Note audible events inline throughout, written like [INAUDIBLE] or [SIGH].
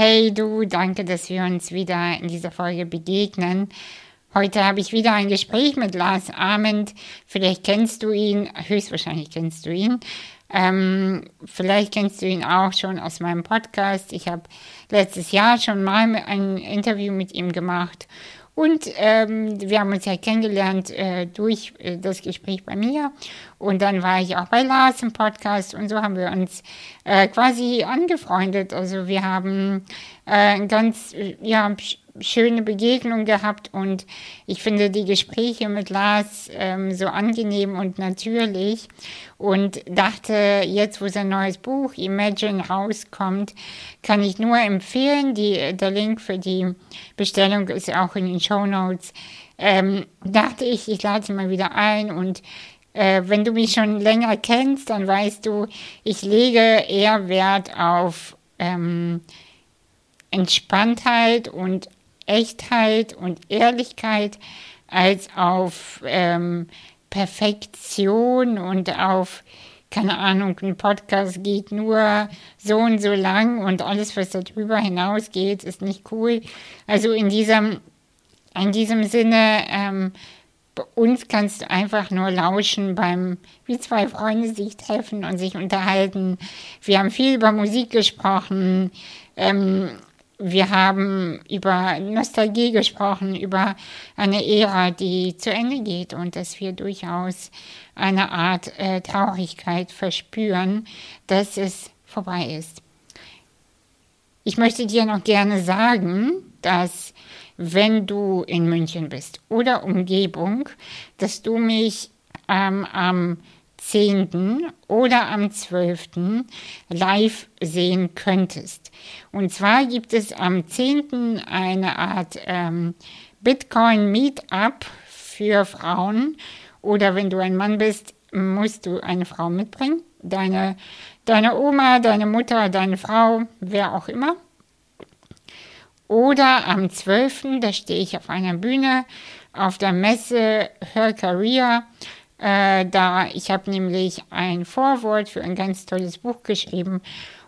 Hey du, danke, dass wir uns wieder in dieser Folge begegnen. Heute habe ich wieder ein Gespräch mit Lars Ament. Vielleicht kennst du ihn, höchstwahrscheinlich kennst du ihn. Ähm, vielleicht kennst du ihn auch schon aus meinem Podcast. Ich habe letztes Jahr schon mal ein Interview mit ihm gemacht und ähm, wir haben uns ja kennengelernt äh, durch äh, das Gespräch bei mir. Und dann war ich auch bei Lars im Podcast und so haben wir uns äh, quasi angefreundet. Also wir haben äh, ganz, äh, ja, schöne Begegnung gehabt und ich finde die Gespräche mit Lars ähm, so angenehm und natürlich und dachte, jetzt wo sein neues Buch Imagine rauskommt, kann ich nur empfehlen, die, der Link für die Bestellung ist auch in den Show Notes. Ähm, dachte ich, ich lade sie mal wieder ein und äh, wenn du mich schon länger kennst, dann weißt du, ich lege eher Wert auf ähm, Entspanntheit und Echtheit und Ehrlichkeit als auf ähm, Perfektion und auf, keine Ahnung, ein Podcast geht nur so und so lang und alles, was darüber hinausgeht, ist nicht cool. Also in diesem, in diesem Sinne, ähm, uns kannst du einfach nur lauschen beim, wie zwei Freunde sich treffen und sich unterhalten. Wir haben viel über Musik gesprochen. Ähm, wir haben über Nostalgie gesprochen, über eine Ära, die zu Ende geht und dass wir durchaus eine Art äh, Traurigkeit verspüren, dass es vorbei ist. Ich möchte dir noch gerne sagen, dass wenn du in München bist oder Umgebung, dass du mich ähm, am 10. oder am 12. live sehen könntest. Und zwar gibt es am 10. eine Art ähm, Bitcoin Meetup für Frauen oder wenn du ein Mann bist, musst du eine Frau mitbringen. Deine, deine Oma, deine Mutter, deine Frau, wer auch immer. Oder am 12. da stehe ich auf einer Bühne auf der Messe Her Career äh, da ich habe nämlich ein Vorwort für ein ganz tolles Buch geschrieben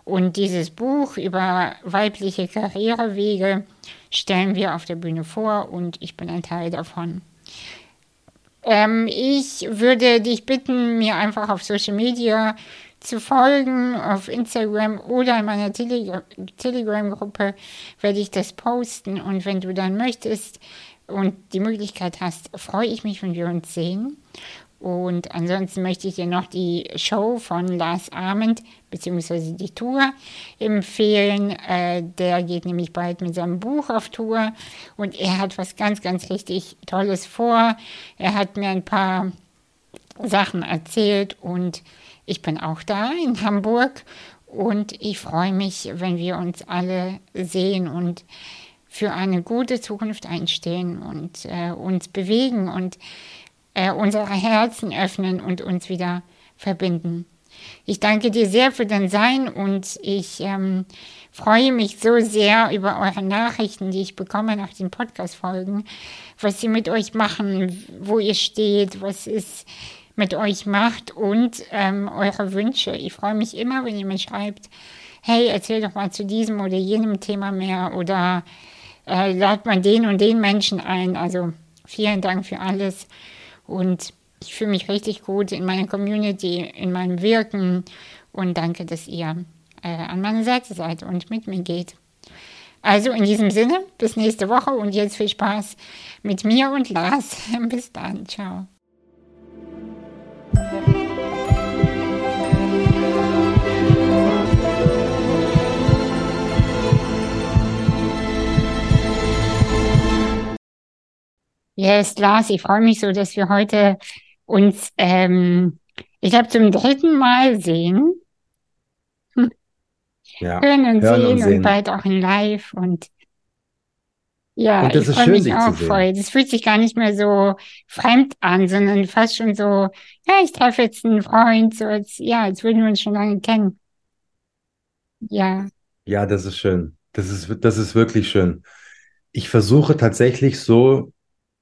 und dieses Buch über weibliche Karrierewege stellen wir auf der Bühne vor und ich bin ein Teil davon. Ähm, ich würde dich bitten, mir einfach auf Social Media zu folgen, auf Instagram oder in meiner Tele Telegram-Gruppe werde ich das posten und wenn du dann möchtest und die Möglichkeit hast, freue ich mich, wenn wir uns sehen. Und ansonsten möchte ich dir noch die Show von Lars Ament beziehungsweise die Tour empfehlen. Äh, der geht nämlich bald mit seinem Buch auf Tour und er hat was ganz, ganz richtig Tolles vor. Er hat mir ein paar Sachen erzählt und ich bin auch da in Hamburg und ich freue mich, wenn wir uns alle sehen und für eine gute Zukunft einstehen und äh, uns bewegen und äh, unsere Herzen öffnen und uns wieder verbinden. Ich danke dir sehr für dein Sein und ich ähm, freue mich so sehr über eure Nachrichten, die ich bekomme nach den Podcast-Folgen, was sie mit euch machen, wo ihr steht, was es mit euch macht und ähm, eure Wünsche. Ich freue mich immer, wenn ihr mir schreibt, hey, erzähl doch mal zu diesem oder jenem Thema mehr oder äh, lad mal den und den Menschen ein. Also vielen Dank für alles. Und ich fühle mich richtig gut in meiner Community, in meinem Wirken und danke, dass ihr äh, an meiner Seite seid und mit mir geht. Also in diesem Sinne, bis nächste Woche und jetzt viel Spaß mit mir und Lars. [LAUGHS] bis dann, ciao. Yes, Lars, ich freue mich so, dass wir heute uns, ähm, ich glaube, zum dritten Mal sehen. Hm. [LAUGHS] Ja, hören und hören sehen und und sehen. bald auch in live. Und ja, Und ich freue mich auch voll. Das fühlt sich gar nicht mehr so fremd an, sondern fast schon so, ja, ich treffe jetzt einen Freund, so als, ja, als würden wir uns schon lange kennen. Ja, Ja, das ist schön. Das ist, das ist wirklich schön. Ich versuche tatsächlich so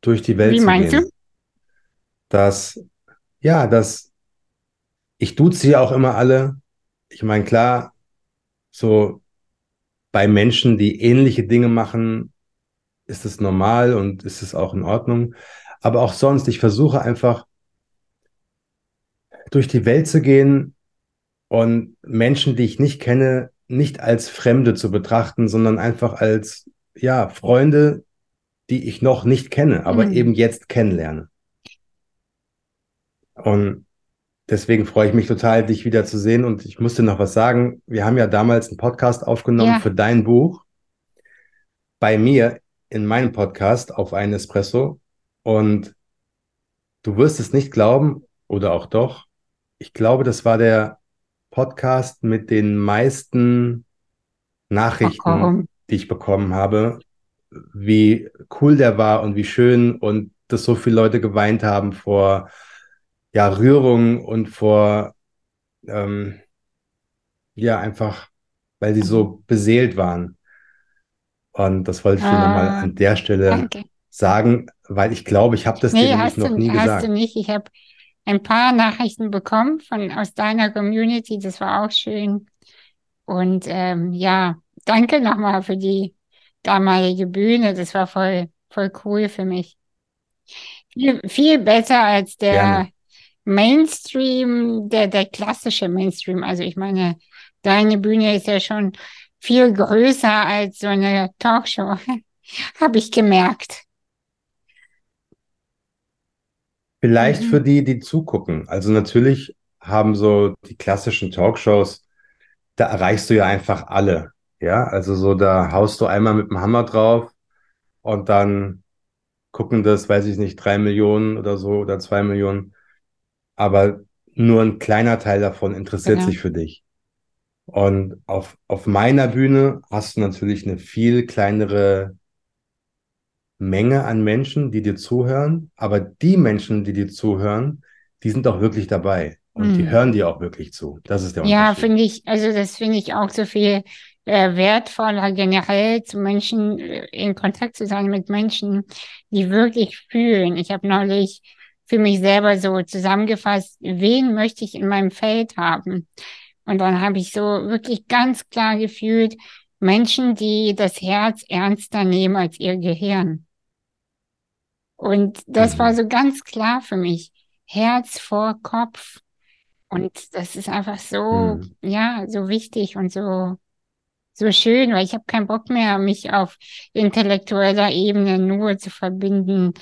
durch die Welt wie zu meinst du? gehen, dass, ja, dass ich duze ja auch immer alle. Ich meine, klar, so bei Menschen, die ähnliche Dinge machen, ist es normal und ist es auch in Ordnung. Aber auch sonst, ich versuche einfach durch die Welt zu gehen und Menschen, die ich nicht kenne, nicht als Fremde zu betrachten, sondern einfach als, ja, Freunde, die ich noch nicht kenne, aber mhm. eben jetzt kennenlerne. Und deswegen freue ich mich total, dich wieder zu sehen. Und ich musste noch was sagen. Wir haben ja damals einen Podcast aufgenommen ja. für dein Buch. Bei mir in meinem Podcast auf einen Espresso. Und du wirst es nicht glauben, oder auch doch. Ich glaube, das war der Podcast mit den meisten Nachrichten, Ach, die ich bekommen habe, wie cool der war und wie schön und dass so viele Leute geweint haben vor ja, Rührung und vor ähm, ja einfach, weil sie so mhm. beseelt waren. Und das wollte ich dir nochmal ah, an der Stelle danke. sagen, weil ich glaube, ich habe das nee, dir noch du, nie hast gesagt. Du nicht. Ich habe ein paar Nachrichten bekommen von aus deiner Community, das war auch schön. Und ähm, ja, danke nochmal für die damalige Bühne, das war voll, voll cool für mich. Viel, viel besser als der Gerne. Mainstream, der, der klassische Mainstream. Also ich meine, deine Bühne ist ja schon viel größer als so eine Talkshow, [LAUGHS] habe ich gemerkt. Vielleicht mhm. für die, die zugucken. Also natürlich haben so die klassischen Talkshows, da erreichst du ja einfach alle. Ja, also so, da haust du einmal mit dem Hammer drauf und dann gucken das, weiß ich nicht, drei Millionen oder so oder zwei Millionen. Aber nur ein kleiner Teil davon interessiert genau. sich für dich. Und auf, auf meiner Bühne hast du natürlich eine viel kleinere Menge an Menschen, die dir zuhören. Aber die Menschen, die dir zuhören, die sind auch wirklich dabei. Und mhm. die hören dir auch wirklich zu. Das ist der Unterschied. Ja, finde ich, also das finde ich auch so viel äh, wertvoller, generell zu Menschen, äh, in Kontakt zu sein mit Menschen, die wirklich fühlen. Ich habe neulich für mich selber so zusammengefasst, wen möchte ich in meinem Feld haben? Und dann habe ich so wirklich ganz klar gefühlt, Menschen, die das Herz ernster nehmen als ihr Gehirn. Und das mhm. war so ganz klar für mich. Herz vor Kopf. Und das ist einfach so, mhm. ja, so wichtig und so, so schön, weil ich habe keinen Bock mehr, mich auf intellektueller Ebene nur zu verbinden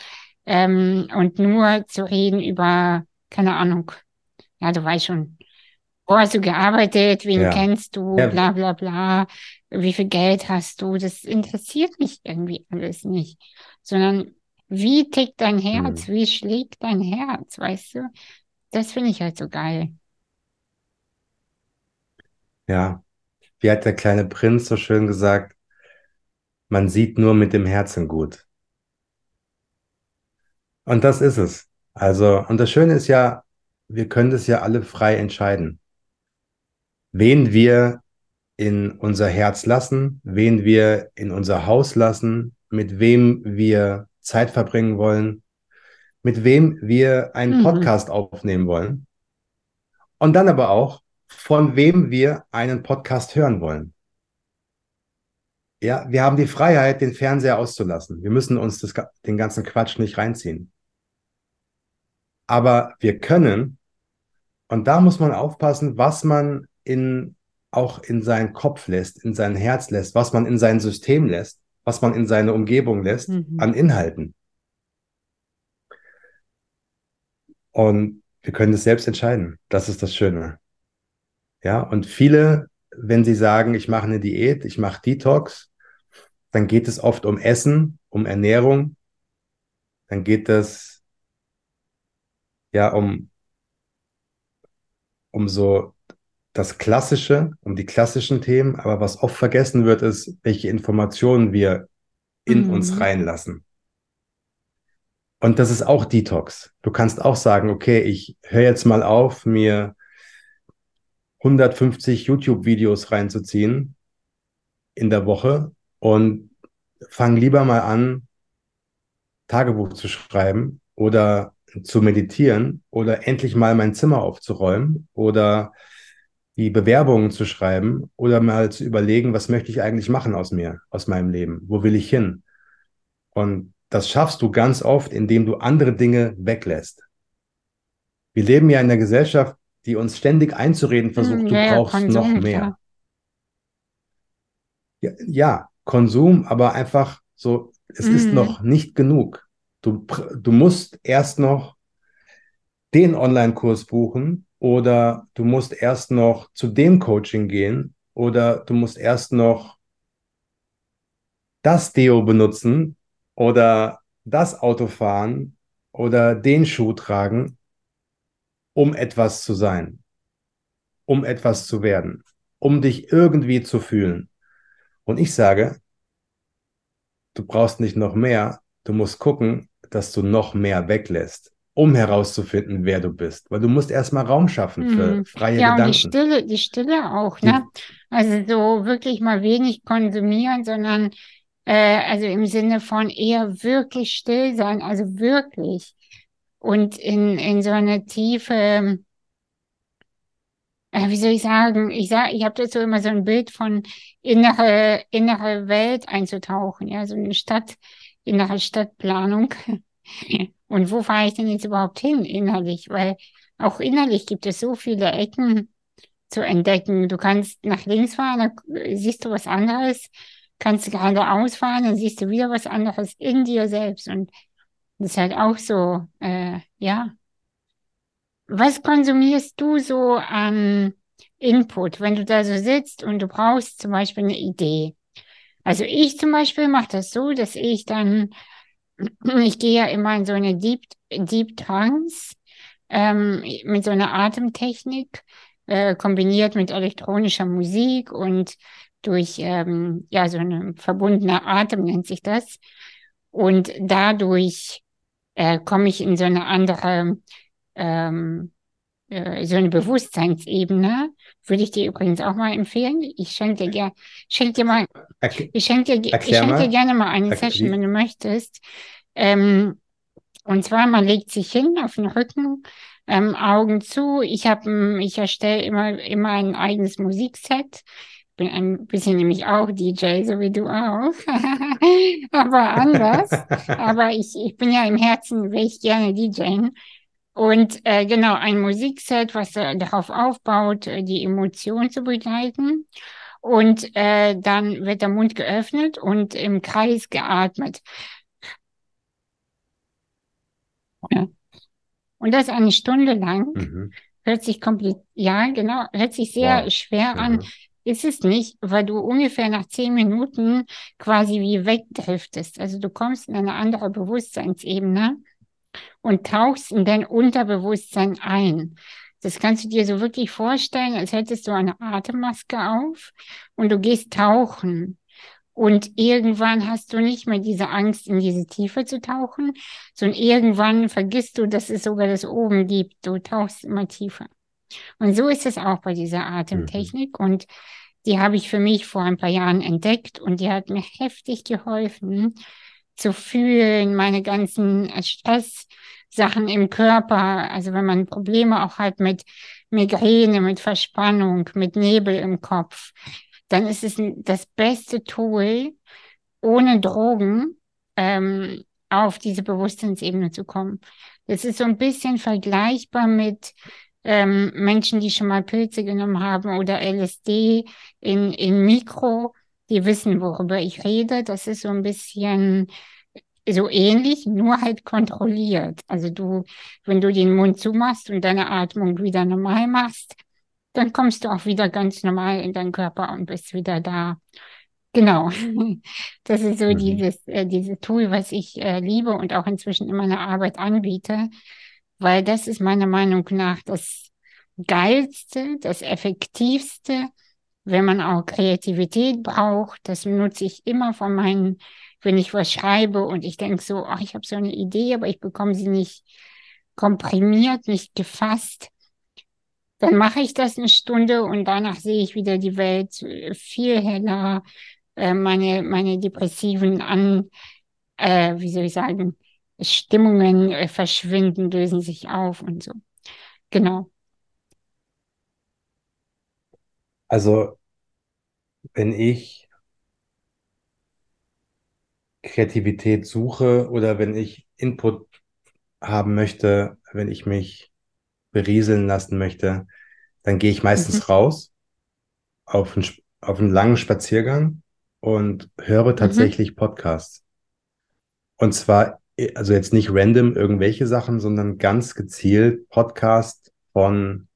ähm, und nur zu reden über, keine Ahnung, ja, du weißt schon, wo hast du gearbeitet, wen ja. kennst du, ja. bla bla bla, wie viel Geld hast du, das interessiert mich irgendwie alles nicht, sondern wie tickt dein Herz, hm. wie schlägt dein Herz, weißt du? Das finde ich halt so geil. Ja, wie hat der kleine Prinz so schön gesagt, man sieht nur mit dem Herzen gut. Und das ist es. Also, und das Schöne ist ja, wir können das ja alle frei entscheiden. Wen wir in unser Herz lassen, wen wir in unser Haus lassen, mit wem wir Zeit verbringen wollen, mit wem wir einen mhm. Podcast aufnehmen wollen. Und dann aber auch, von wem wir einen Podcast hören wollen. Ja, wir haben die Freiheit, den Fernseher auszulassen. Wir müssen uns das, den ganzen Quatsch nicht reinziehen. Aber wir können, und da muss man aufpassen, was man in, auch in seinen Kopf lässt, in sein Herz lässt, was man in sein System lässt, was man in seine Umgebung lässt, mhm. an Inhalten. Und wir können das selbst entscheiden. Das ist das Schöne. Ja, und viele, wenn sie sagen, ich mache eine Diät, ich mache Detox, dann geht es oft um Essen, um Ernährung, dann geht es ja um, um so das Klassische, um die klassischen Themen, aber was oft vergessen wird, ist, welche Informationen wir in mhm. uns reinlassen. Und das ist auch Detox. Du kannst auch sagen, okay, ich höre jetzt mal auf, mir 150 YouTube-Videos reinzuziehen in der Woche und fang lieber mal an, Tagebuch zu schreiben oder zu meditieren oder endlich mal mein Zimmer aufzuräumen oder die Bewerbungen zu schreiben oder mal zu überlegen, was möchte ich eigentlich machen aus mir, aus meinem Leben? Wo will ich hin? Und das schaffst du ganz oft, indem du andere Dinge weglässt. Wir leben ja in einer Gesellschaft, die uns ständig einzureden versucht, hm, du ja, brauchst Konsum, noch mehr. Ja, ja, Konsum, aber einfach so, es mhm. ist noch nicht genug. Du, du musst erst noch den Online-Kurs buchen oder du musst erst noch zu dem Coaching gehen oder du musst erst noch das Deo benutzen oder das Auto fahren oder den Schuh tragen, um etwas zu sein, um etwas zu werden, um dich irgendwie zu fühlen. Und ich sage, du brauchst nicht noch mehr, du musst gucken, dass du noch mehr weglässt, um herauszufinden, wer du bist. Weil du musst erstmal Raum schaffen für mhm. freie ja, Gedanken. Ja, die Stille, die Stille auch, ne? Also so wirklich mal wenig konsumieren, sondern äh, also im Sinne von eher wirklich still sein, also wirklich. Und in, in so eine tiefe, äh, wie soll ich sagen, ich sag, ich habe dazu immer so ein Bild von innere, innere Welt einzutauchen, ja, so eine Stadt, innere Stadtplanung. [LAUGHS] Und wo fahre ich denn jetzt überhaupt hin innerlich? Weil auch innerlich gibt es so viele Ecken zu entdecken. Du kannst nach links fahren, dann siehst du was anderes, kannst du geradeaus fahren, dann siehst du wieder was anderes in dir selbst. Und das ist halt auch so, äh, ja. Was konsumierst du so an Input, wenn du da so sitzt und du brauchst zum Beispiel eine Idee? Also ich zum Beispiel mache das so, dass ich dann, [CLEARS THROAT] ich gehe ja immer in so eine Deep, Deep Trance ähm, mit so einer Atemtechnik, äh, kombiniert mit elektronischer Musik und durch ähm, ja so eine verbundene Atem nennt sich das. Und dadurch äh, komme ich in so eine andere, ähm, äh, so eine Bewusstseinsebene. Würde ich dir übrigens auch mal empfehlen. Ich schenke dir, ger schenk dir mal, ich schenke dir, ich schenk dir gerne mal eine Session, wenn du möchtest. Ähm, und zwar, man legt sich hin auf den Rücken, ähm, Augen zu. Ich habe, ich erstelle immer, immer ein eigenes Musikset bin ein bisschen nämlich auch DJ, so wie du auch, [LAUGHS] aber anders. [LAUGHS] aber ich, ich bin ja im Herzen, will ich gerne DJen. Und äh, genau, ein Musikset, was äh, darauf aufbaut, äh, die Emotion zu begleiten. Und äh, dann wird der Mund geöffnet und im Kreis geatmet. Ja. Und das eine Stunde lang. Mhm. Hört sich komplett, ja, genau, hört sich sehr wow. schwer mhm. an. Ist es nicht, weil du ungefähr nach zehn Minuten quasi wie wegdriftest. Also du kommst in eine andere Bewusstseinsebene und tauchst in dein Unterbewusstsein ein. Das kannst du dir so wirklich vorstellen, als hättest du eine Atemmaske auf und du gehst tauchen. Und irgendwann hast du nicht mehr diese Angst, in diese Tiefe zu tauchen, sondern irgendwann vergisst du, dass es sogar das oben gibt. Du tauchst immer tiefer. Und so ist es auch bei dieser Atemtechnik. Mhm. Und die habe ich für mich vor ein paar Jahren entdeckt und die hat mir heftig geholfen zu fühlen, meine ganzen Stresssachen im Körper. Also wenn man Probleme auch hat mit Migräne, mit Verspannung, mit Nebel im Kopf, dann ist es das beste Tool, ohne Drogen ähm, auf diese Bewusstseinsebene zu kommen. Das ist so ein bisschen vergleichbar mit ähm, Menschen, die schon mal Pilze genommen haben oder LSD in, in Mikro, die wissen, worüber ich rede. Das ist so ein bisschen so ähnlich, nur halt kontrolliert. Also du, wenn du den Mund zumachst und deine Atmung wieder normal machst, dann kommst du auch wieder ganz normal in deinen Körper und bist wieder da. Genau. [LAUGHS] Das ist so mhm. dieses, äh, dieses Tool, was ich äh, liebe und auch inzwischen in meiner Arbeit anbiete weil das ist meiner Meinung nach das Geilste, das Effektivste, wenn man auch Kreativität braucht. Das nutze ich immer von meinen, wenn ich was schreibe und ich denke so, ach, ich habe so eine Idee, aber ich bekomme sie nicht komprimiert, nicht gefasst. Dann mache ich das eine Stunde und danach sehe ich wieder die Welt viel heller, äh, meine, meine depressiven an, äh, wie soll ich sagen, Stimmungen äh, verschwinden, lösen sich auf und so. Genau. Also, wenn ich Kreativität suche oder wenn ich Input haben möchte, wenn ich mich berieseln lassen möchte, dann gehe ich meistens mhm. raus auf einen, auf einen langen Spaziergang und höre mhm. tatsächlich mhm. Podcasts. Und zwar, also jetzt nicht random irgendwelche Sachen, sondern ganz gezielt Podcast von,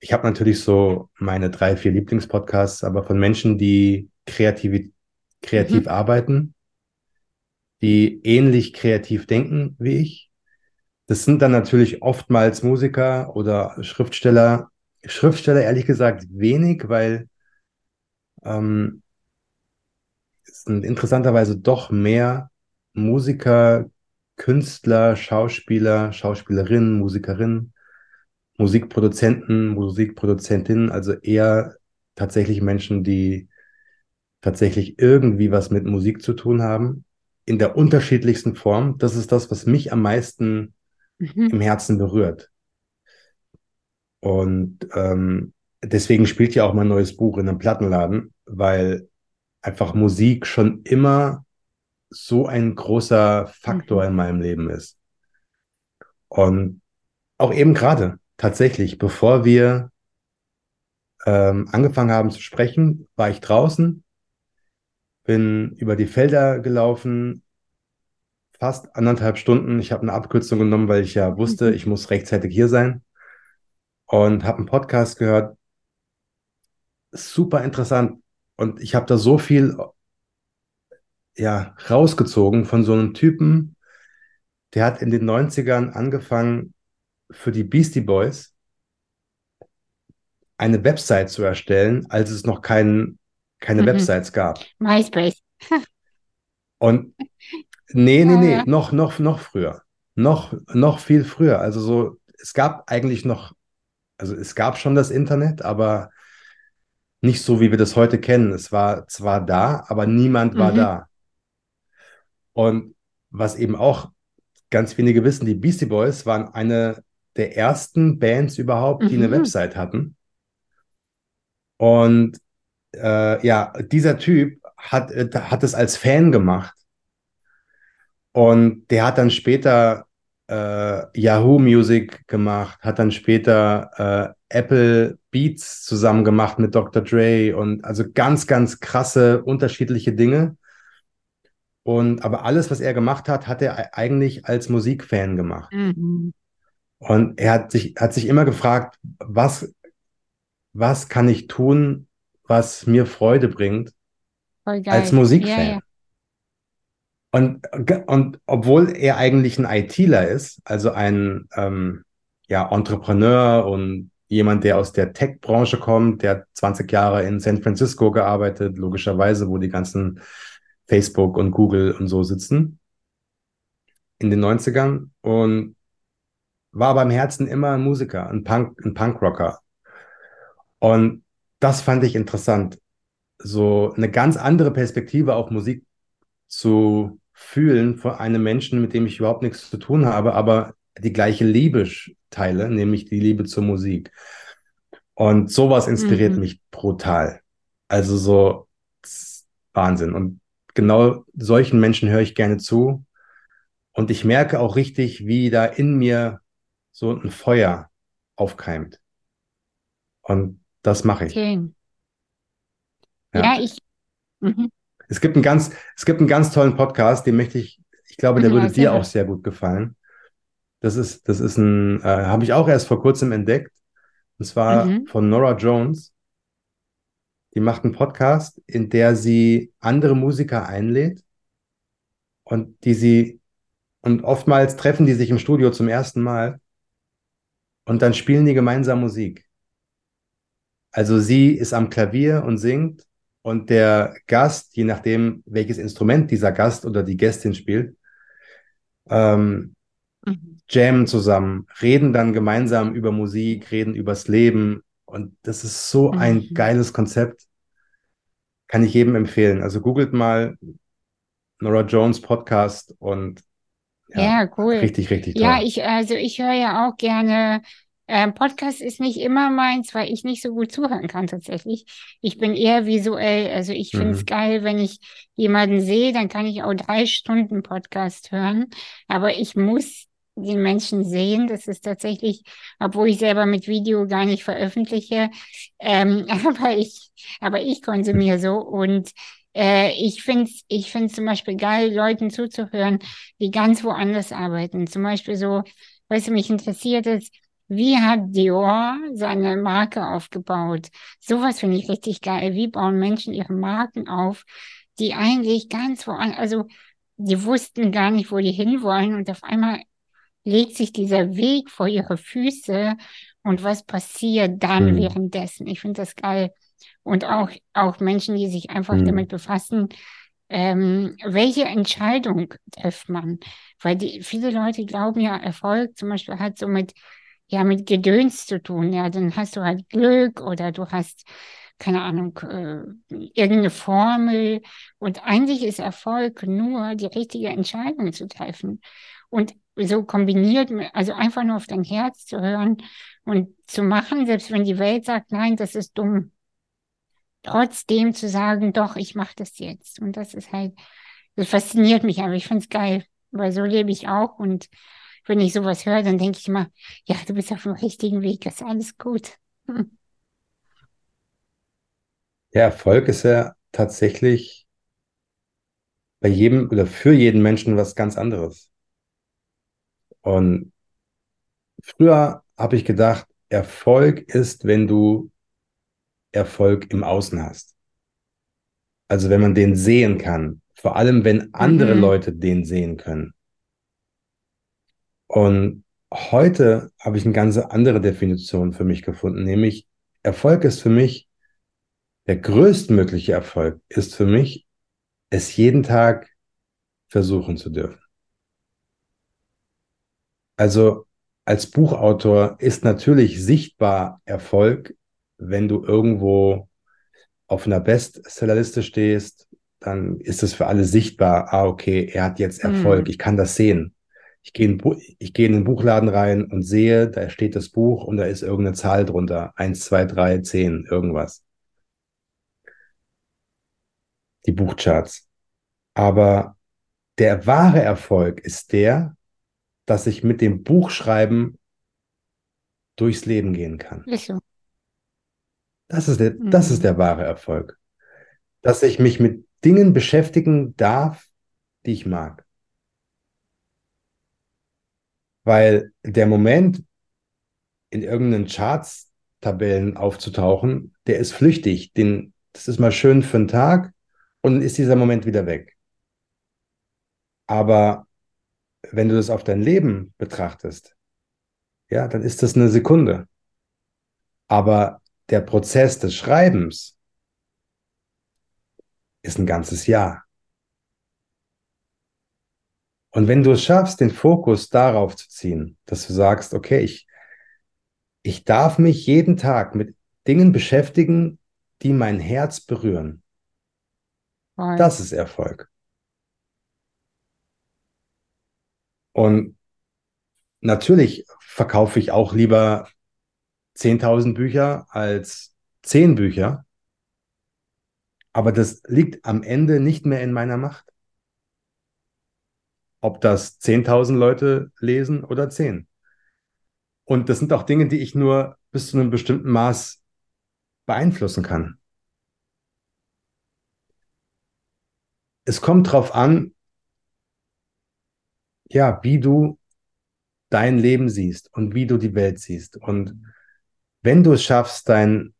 ich habe natürlich so meine drei, vier Lieblingspodcasts, aber von Menschen, die kreativ, kreativ mhm. arbeiten, die ähnlich kreativ denken wie ich. Das sind dann natürlich oftmals Musiker oder Schriftsteller. Schriftsteller ehrlich gesagt wenig, weil ähm, es sind interessanterweise doch mehr Musiker, Künstler, Schauspieler, Schauspielerinnen, Musikerinnen, Musikproduzenten, Musikproduzentinnen, also eher tatsächlich Menschen, die tatsächlich irgendwie was mit Musik zu tun haben, in der unterschiedlichsten Form. Das ist das, was mich am meisten mhm. im Herzen berührt. Und ähm, deswegen spielt ja auch mein neues Buch in einem Plattenladen, weil einfach Musik schon immer so ein großer Faktor mhm. in meinem Leben ist. Und auch eben gerade, tatsächlich, bevor wir ähm, angefangen haben zu sprechen, war ich draußen, bin über die Felder gelaufen, fast anderthalb Stunden. Ich habe eine Abkürzung genommen, weil ich ja wusste, mhm. ich muss rechtzeitig hier sein. Und habe einen Podcast gehört. Super interessant. Und ich habe da so viel ja, rausgezogen von so einem Typen, der hat in den 90ern angefangen, für die Beastie Boys eine Website zu erstellen, als es noch kein, keine mhm. Websites gab. MySpace. [LAUGHS] Und nee, nee, nee, noch, noch, noch früher. Noch, noch viel früher. Also so, es gab eigentlich noch, also es gab schon das Internet, aber nicht so, wie wir das heute kennen. Es war zwar da, aber niemand mhm. war da. Und was eben auch ganz wenige wissen, die Beastie Boys waren eine der ersten Bands überhaupt, die mhm. eine Website hatten. Und äh, ja, dieser Typ hat, äh, hat es als Fan gemacht. Und der hat dann später äh, Yahoo Music gemacht, hat dann später äh, Apple Beats zusammen gemacht mit Dr. Dre und also ganz, ganz krasse unterschiedliche Dinge. Und aber alles, was er gemacht hat, hat er eigentlich als Musikfan gemacht. Mhm. Und er hat sich, hat sich immer gefragt, was, was kann ich tun, was mir Freude bringt als Musikfan. Ja, ja. Und, und obwohl er eigentlich ein ITler ist, also ein ähm, ja, Entrepreneur und jemand, der aus der Tech-Branche kommt, der 20 Jahre in San Francisco gearbeitet, logischerweise, wo die ganzen Facebook und Google und so sitzen in den 90ern und war beim Herzen immer ein Musiker, ein Punk, ein Punkrocker. Und das fand ich interessant, so eine ganz andere Perspektive auf Musik zu fühlen von einem Menschen, mit dem ich überhaupt nichts zu tun habe, aber die gleiche Liebe teile, nämlich die Liebe zur Musik. Und sowas inspiriert mhm. mich brutal. Also so Wahnsinn. Und genau solchen Menschen höre ich gerne zu. Und ich merke auch richtig, wie da in mir so ein Feuer aufkeimt. Und das mache ich. Schön. Ja, ja ich. Mhm. Es gibt einen ganz, es gibt einen ganz tollen Podcast, den möchte ich, ich glaube, der mhm, würde dir auch sehr gut gefallen. Das ist, das ist ein, äh, habe ich auch erst vor kurzem entdeckt. Und zwar mhm. von Nora Jones. Die macht einen Podcast, in der sie andere Musiker einlädt und die sie, und oftmals treffen die sich im Studio zum ersten Mal und dann spielen die gemeinsam Musik. Also sie ist am Klavier und singt und der Gast, je nachdem, welches Instrument dieser Gast oder die Gästin spielt, ähm, mhm. jammen zusammen, reden dann gemeinsam über Musik, reden übers Leben. Und das ist so mhm. ein geiles Konzept. Kann ich jedem empfehlen. Also googelt mal Nora Jones Podcast und ja, ja cool. Richtig, richtig toll. Ja, ich, also ich höre ja auch gerne Ähm, Podcast ist nicht immer meins, weil ich nicht so gut zuhören kann tatsächlich. Ich bin eher visuell. Also ich finde es Mhm. geil, wenn ich jemanden sehe, dann kann ich auch drei Stunden Podcast hören. Aber ich muss den Menschen sehen. Das ist tatsächlich, obwohl ich selber mit Video gar nicht veröffentliche, ähm, [LAUGHS] aber ich, aber ich konsumiere so und äh, ich finde es ich find's zum Beispiel geil, Leuten zuzuhören, die ganz woanders arbeiten. Zum Beispiel so, was mich interessiert ist, wie hat Dior seine Marke aufgebaut? Sowas finde ich richtig geil. Wie bauen Menschen ihre Marken auf, die eigentlich ganz woanders, also die wussten gar nicht, wo die hinwollen und auf einmal legt sich dieser Weg vor ihre Füße und was passiert dann Mhm. währenddessen? Ich finde das geil. Und auch, auch Menschen, die sich einfach Mhm. damit befassen, ähm, welche Entscheidung trifft man? Weil die, viele Leute glauben ja, Erfolg zum Beispiel hat so mit, ja, mit Gedöns zu tun. Ja, dann hast du halt Glück oder du hast, keine Ahnung, äh, irgendeine Formel. Und eigentlich ist Erfolg nur die richtige Entscheidung zu treffen. Und so kombiniert, also einfach nur auf dein Herz zu hören und zu machen, selbst wenn die Welt sagt, nein, das ist dumm. Trotzdem zu sagen, doch, ich mache das jetzt. Und das ist halt, das fasziniert mich, aber ich finde es geil, weil so lebe ich auch. Und wenn ich sowas höre, dann denke ich immer, ja, du bist auf dem richtigen Weg, ist alles gut. [LAUGHS] Der Erfolg ist ja tatsächlich bei jedem oder für jeden Menschen was ganz anderes. Und früher habe ich gedacht, Erfolg ist, wenn du Erfolg im Außen hast. Also wenn man den sehen kann. Vor allem, wenn andere Mhm. Leute den sehen können. Und heute habe ich eine ganz andere Definition für mich gefunden, nämlich Erfolg ist für mich, der größtmögliche Erfolg ist für mich, es jeden Tag versuchen zu dürfen. Also als Buchautor ist natürlich sichtbar Erfolg, wenn du irgendwo auf einer Bestsellerliste stehst, dann ist es für alle sichtbar, ah, okay, er hat jetzt Erfolg, Hm. ich kann das sehen. Ich gehe in, ich gehe in den Buchladen rein und sehe, da steht das Buch und da ist irgendeine Zahl drunter. Eins, zwei, drei, zehn, irgendwas. Die Buchcharts. Aber der wahre Erfolg ist der, dass ich mit dem Buchschreiben durchs Leben gehen kann. So. Das ist der, das ist Hm. der wahre Erfolg. Dass ich mich mit Dingen beschäftigen darf, die ich mag. Weil der Moment, in irgendeinen Charts-Tabellen aufzutauchen, der ist flüchtig. Den, das ist mal schön für einen Tag und dann ist dieser Moment wieder weg. Aber wenn du das auf dein Leben betrachtest, ja, dann ist das eine Sekunde. Aber der Prozess des Schreibens ist ein ganzes Jahr. Und wenn du es schaffst, den Fokus darauf zu ziehen, dass du sagst, okay, ich, ich darf mich jeden Tag mit Dingen beschäftigen, die mein Herz berühren. Voll. Das ist Erfolg. Und natürlich verkaufe ich auch lieber 10.000 Bücher als 10 Bücher. Aber das liegt am Ende nicht mehr in meiner Macht. Ob das 10.000 Leute lesen oder 10. Und das sind auch Dinge, die ich nur bis zu einem bestimmten Maß beeinflussen kann. Es kommt drauf an, ja, wie du dein Leben siehst und wie du die Welt siehst. Und wenn du es schaffst, dein,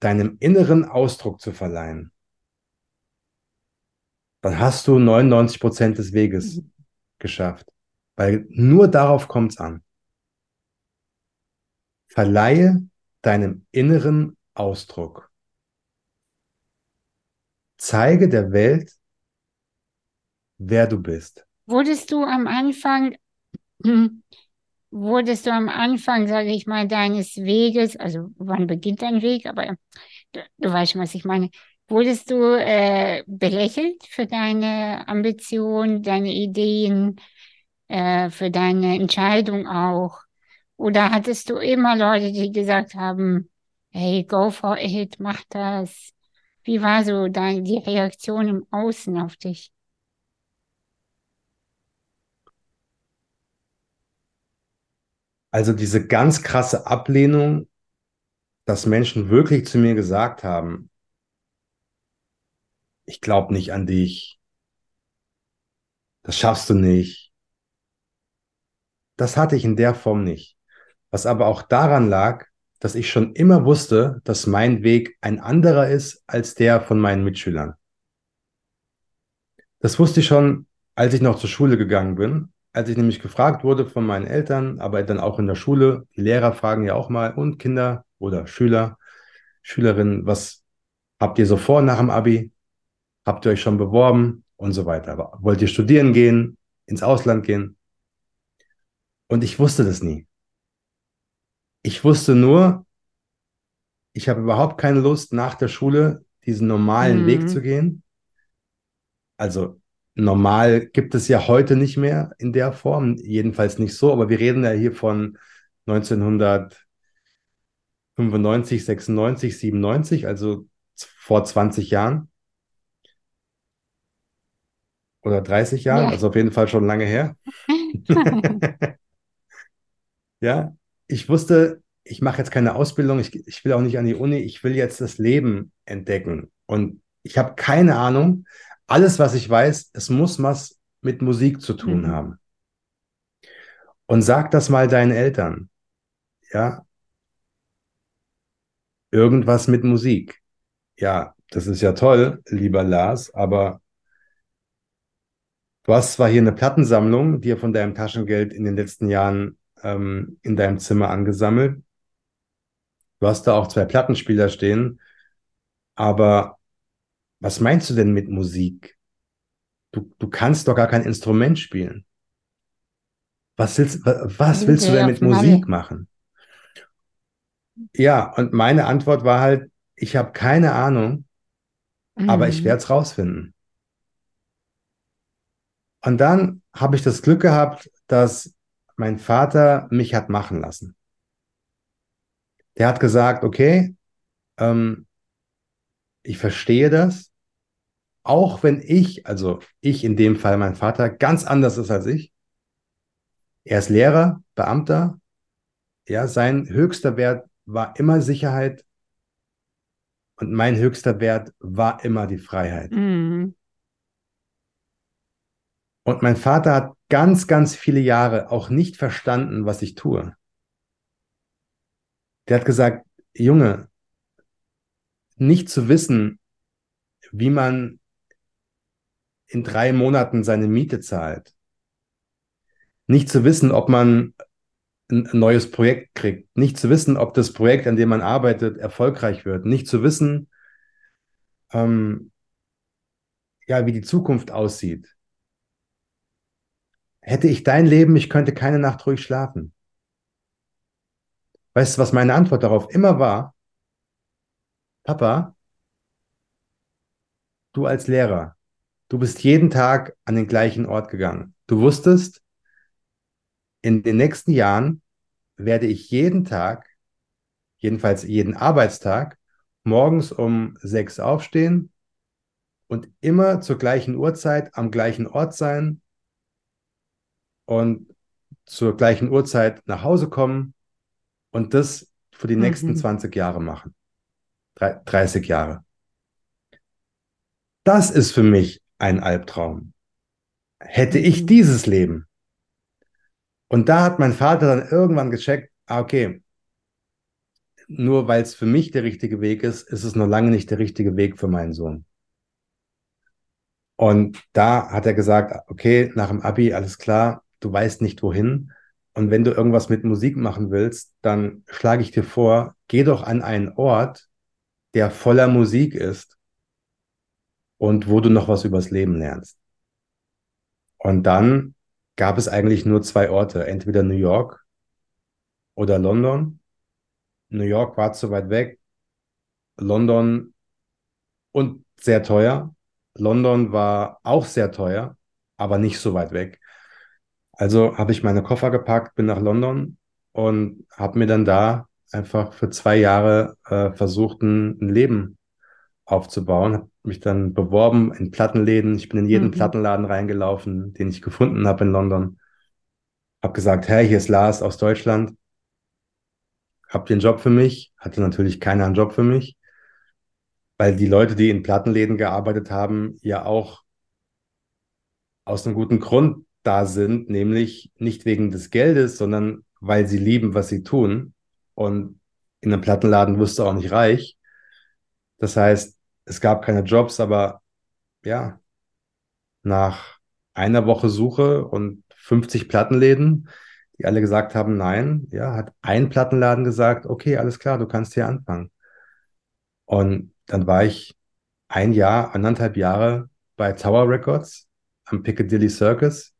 deinem inneren Ausdruck zu verleihen, dann hast du 99 Prozent des Weges Mhm. geschafft. Weil nur darauf kommt es an. Verleihe deinem inneren Ausdruck. Zeige der Welt, wer du bist. Wurdest du am Anfang, wurdest du am Anfang, sage ich mal, deines Weges, also wann beginnt dein Weg, aber du, du weißt schon, was ich meine. Wurdest du äh, belächelt für deine Ambition, deine Ideen, äh, für deine Entscheidung auch? Oder hattest du immer Leute, die gesagt haben, hey, go for it, mach das? Wie war so dann die Reaktion im Außen auf dich? Also diese ganz krasse Ablehnung, dass Menschen wirklich zu mir gesagt haben, ich glaube nicht an dich, das schaffst du nicht. Das hatte ich in der Form nicht. Was aber auch daran lag, dass ich schon immer wusste, dass mein Weg ein anderer ist als der von meinen Mitschülern. Das wusste ich schon, als ich noch zur Schule gegangen bin als ich nämlich gefragt wurde von meinen Eltern, aber dann auch in der Schule, die Lehrer fragen ja auch mal, und Kinder oder Schüler, Schülerinnen, was habt ihr so vor nach dem Abi? Habt ihr euch schon beworben? Und so weiter. Wollt ihr studieren gehen, ins Ausland gehen? Und ich wusste das nie. Ich wusste nur, ich habe überhaupt keine Lust, nach der Schule diesen normalen mhm. Weg zu gehen. Also normal gibt es ja heute nicht mehr in der Form, jedenfalls nicht so, aber wir reden ja hier von 1995, 96, 97, also vor 20 Jahren oder 30 Jahren, ja. also auf jeden Fall schon lange her. [LAUGHS] ja, ich wusste, ich mache jetzt keine Ausbildung, ich, ich will auch nicht an die Uni, ich will jetzt das Leben entdecken und ich habe keine Ahnung, alles, was ich weiß, es muss was mit Musik zu tun mhm. haben. Und sag das mal deinen Eltern. Ja. Irgendwas mit Musik. Ja, das ist ja toll, lieber Lars, aber du hast zwar hier eine Plattensammlung, dir von deinem Taschengeld in den letzten Jahren ähm, in deinem Zimmer angesammelt. Du hast da auch zwei Plattenspieler stehen, aber was meinst du denn mit Musik? Du, du kannst doch gar kein Instrument spielen. Was willst, was willst du denn mit Musik machen? Ja, und meine Antwort war halt, ich habe keine Ahnung, mhm. aber ich mhm. werde es rausfinden. Und dann habe ich das Glück gehabt, dass mein Vater mich hat machen lassen. Der hat gesagt, okay, ähm, ich verstehe das, auch wenn ich, also ich in dem Fall mein Vater, ganz anders ist als ich. Er ist Lehrer, Beamter. Ja, sein höchster Wert war immer Sicherheit und mein höchster Wert war immer die Freiheit. Mhm. Und mein Vater hat ganz, ganz viele Jahre auch nicht verstanden, was ich tue. Der hat gesagt, Junge, nicht zu wissen, wie man in drei Monaten seine Miete zahlt. Nicht zu wissen, ob man ein neues Projekt kriegt. Nicht zu wissen, ob das Projekt, an dem man arbeitet, erfolgreich wird. Nicht zu wissen, ähm, ja, wie die Zukunft aussieht. Hätte ich dein Leben, ich könnte keine Nacht ruhig schlafen. Weißt du, was meine Antwort darauf immer war? Papa, du als Lehrer, du bist jeden Tag an den gleichen Ort gegangen. Du wusstest, in den nächsten Jahren werde ich jeden Tag, jedenfalls jeden Arbeitstag, morgens um sechs aufstehen und immer zur gleichen Uhrzeit am gleichen Ort sein und zur gleichen Uhrzeit nach Hause kommen und das für die nächsten mhm. 20 Jahre machen. 30 Jahre. Das ist für mich ein Albtraum. Hätte ich mhm. dieses Leben. Und da hat mein Vater dann irgendwann gecheckt, ah, okay, nur weil es für mich der richtige Weg ist, ist es noch lange nicht der richtige Weg für meinen Sohn. Und da hat er gesagt, okay, nach dem Abi, alles klar, du weißt nicht wohin. Und wenn du irgendwas mit Musik machen willst, dann schlage ich dir vor, geh doch an einen Ort, der voller Musik ist und wo du noch was übers Leben lernst. Und dann gab es eigentlich nur zwei Orte, entweder New York oder London. New York war zu weit weg, London und sehr teuer. London war auch sehr teuer, aber nicht so weit weg. Also habe ich meine Koffer gepackt, bin nach London und habe mir dann da einfach für zwei Jahre äh, versucht, ein, ein Leben aufzubauen. Habe mich dann beworben in Plattenläden. Ich bin in jeden mhm. Plattenladen reingelaufen, den ich gefunden habe in London. Habe gesagt, hey, hier ist Lars aus Deutschland. Habt ihr einen Job für mich? Hatte natürlich keiner einen Job für mich, weil die Leute, die in Plattenläden gearbeitet haben, ja auch aus einem guten Grund da sind, nämlich nicht wegen des Geldes, sondern weil sie lieben, was sie tun. Und in einem Plattenladen wirst du auch nicht reich. Das heißt, es gab keine Jobs, aber ja, nach einer Woche Suche und 50 Plattenläden, die alle gesagt haben, nein, ja, hat ein Plattenladen gesagt, okay, alles klar, du kannst hier anfangen. Und dann war ich ein Jahr, anderthalb Jahre bei Tower Records am Piccadilly Circus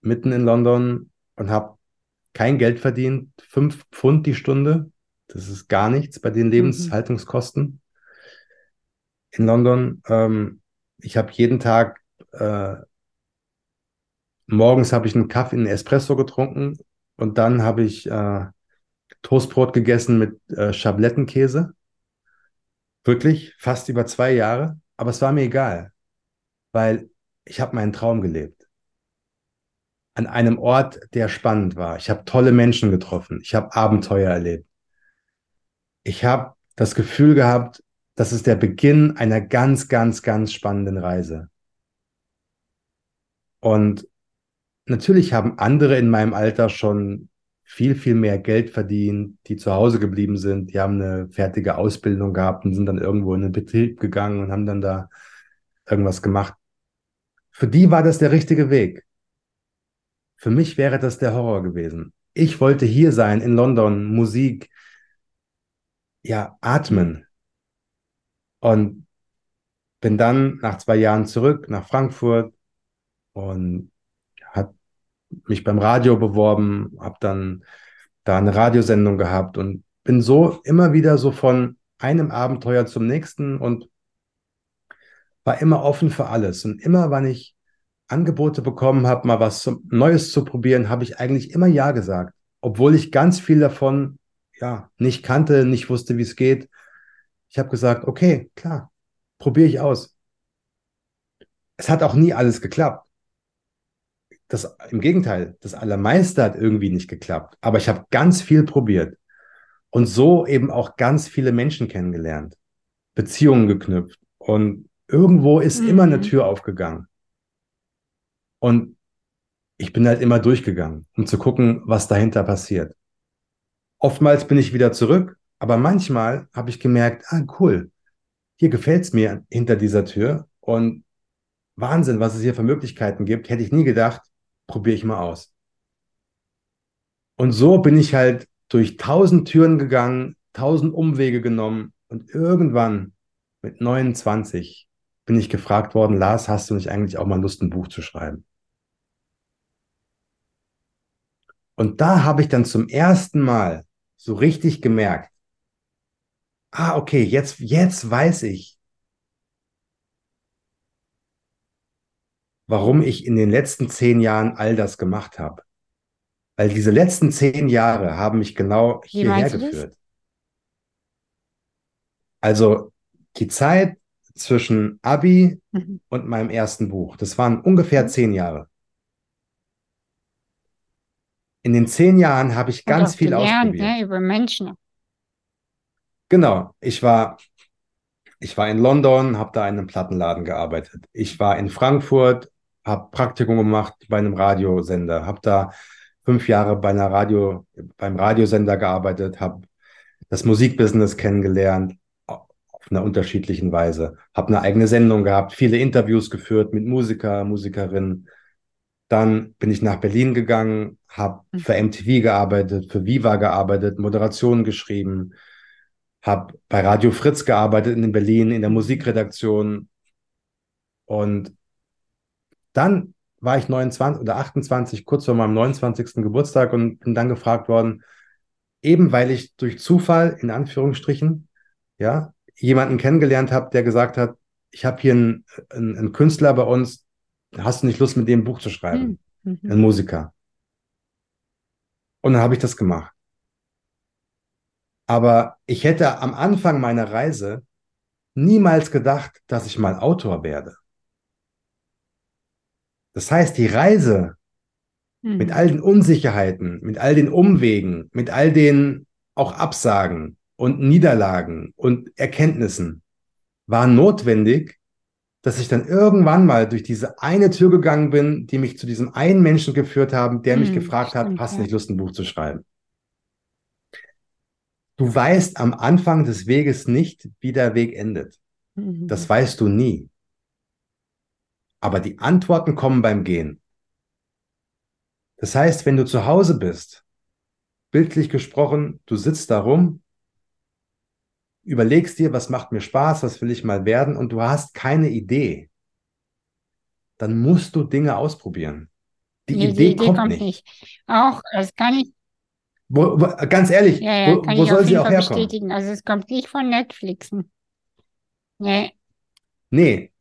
mitten in London und habe kein Geld verdient, fünf Pfund die Stunde. Das ist gar nichts bei den. Lebenshaltungskosten in London. Ähm, ich habe jeden Tag äh, morgens habe ich einen Kaffee, einen Espresso getrunken und dann habe ich äh, Toastbrot gegessen mit äh, Schablettenkäse. Wirklich, fast über zwei Jahre. Aber es war mir egal, weil ich habe meinen Traum gelebt. An einem Ort, der spannend war. Ich habe tolle Menschen getroffen. Ich habe Abenteuer erlebt. Ich habe das Gefühl gehabt, das ist der Beginn einer ganz, ganz, ganz spannenden Reise. Und natürlich haben andere in meinem Alter schon viel, viel mehr Geld verdient, die zu Hause geblieben sind, die haben eine fertige Ausbildung gehabt und sind dann irgendwo in den Betrieb gegangen und haben dann da irgendwas gemacht. Für die war das der richtige Weg. Für mich wäre das der Horror gewesen. Ich wollte hier sein, in London, Musik, ja, atmen. Und bin dann nach zwei Jahren zurück nach Frankfurt und hat mich beim Radio beworben, habe dann da eine Radiosendung gehabt und bin so immer wieder so von einem Abenteuer zum nächsten und war immer offen für alles. Und immer, wenn ich Angebote bekommen habe, mal was Neues zu probieren, habe ich eigentlich immer Ja gesagt. Obwohl ich ganz viel davon ja nicht kannte, nicht wusste, wie es geht. Ich habe gesagt, okay, klar, probiere ich aus. Es hat auch nie alles geklappt. Das, Im Gegenteil, das Allermeiste hat irgendwie nicht geklappt. Aber ich habe ganz viel probiert und so eben auch ganz viele Menschen kennengelernt, Beziehungen geknüpft und Irgendwo ist mhm. immer eine mhm. Tür aufgegangen. Und ich bin halt immer durchgegangen, um zu gucken, was dahinter passiert. Oftmals bin ich wieder zurück, aber manchmal habe ich gemerkt, ah, cool, hier gefällt es mir hinter dieser Tür und Wahnsinn, was es hier für Möglichkeiten gibt, hätte ich nie gedacht, probiere ich mal aus. Und so bin ich halt durch tausend Türen gegangen, tausend Umwege genommen und irgendwann mit 29 bin ich gefragt worden, Lars, hast du nicht eigentlich auch mal Lust, ein Buch zu schreiben? Und da habe ich dann zum ersten Mal so richtig gemerkt, ah, okay, jetzt, jetzt weiß ich, warum ich in den letzten zehn Jahren all das gemacht habe. Weil diese letzten zehn Jahre haben mich genau hierher geführt. Also die Zeit zwischen Abi mhm. und meinem ersten Buch. Das waren ungefähr mhm. zehn Jahre. In den zehn Jahren habe ich ganz viel gelernt, ausprobiert. Ne, über Menschen. Genau. Ich war, ich war in London, habe da in einem Plattenladen gearbeitet. Ich war in Frankfurt, habe Praktikum gemacht bei einem Radiosender, habe da fünf Jahre bei einer Radio, beim Radiosender gearbeitet, habe das Musikbusiness kennengelernt, auf einer unterschiedlichen Weise. Habe eine eigene Sendung gehabt, viele Interviews geführt mit Musiker, Musikerinnen. Dann bin ich nach Berlin gegangen, habe mhm. für MTV gearbeitet, für Viva gearbeitet, Moderationen geschrieben, habe bei Radio Fritz gearbeitet in Berlin in der Musikredaktion. Und dann war ich 29 oder 28, kurz vor meinem 29. Geburtstag und bin dann gefragt worden, eben weil ich durch Zufall, in Anführungsstrichen, ja, jemanden kennengelernt habe, der gesagt hat, ich habe hier einen, einen, einen, Künstler bei uns, hast du nicht Lust, mit dem ein Buch zu schreiben? Mhm. Ein Musiker. Und dann habe ich das gemacht. Aber ich hätte am Anfang meiner Reise niemals gedacht, dass ich mal Autor werde. Das heißt, die Reise mhm. mit all den Unsicherheiten, mit all den Umwegen, mit all den auch Absagen und Niederlagen und Erkenntnissen war notwendig, dass ich dann irgendwann mal durch diese eine Tür gegangen bin, die mich zu diesem einen Menschen geführt haben, der mich hm, gefragt stimmt, hat, hast du nicht Lust, ein Buch zu schreiben? Du weißt am Anfang des Weges nicht, wie der Weg endet. Mhm. Das weißt du nie. Aber die Antworten kommen beim Gehen. Das heißt, wenn du zu Hause bist, bildlich gesprochen, du sitzt da rum, überlegst dir, was macht mir Spaß, was will ich mal werden und du hast keine Idee, dann musst du Dinge ausprobieren. Die, nee, Idee, die Idee, kommt, kommt nicht. nicht. Auch, es kann ich. Wo, wo, ganz ehrlich, ja, ja, wo, wo soll sie auch Fall herkommen? Bestätigen. Also es kommt nicht von Netflixen. Nee. Nee,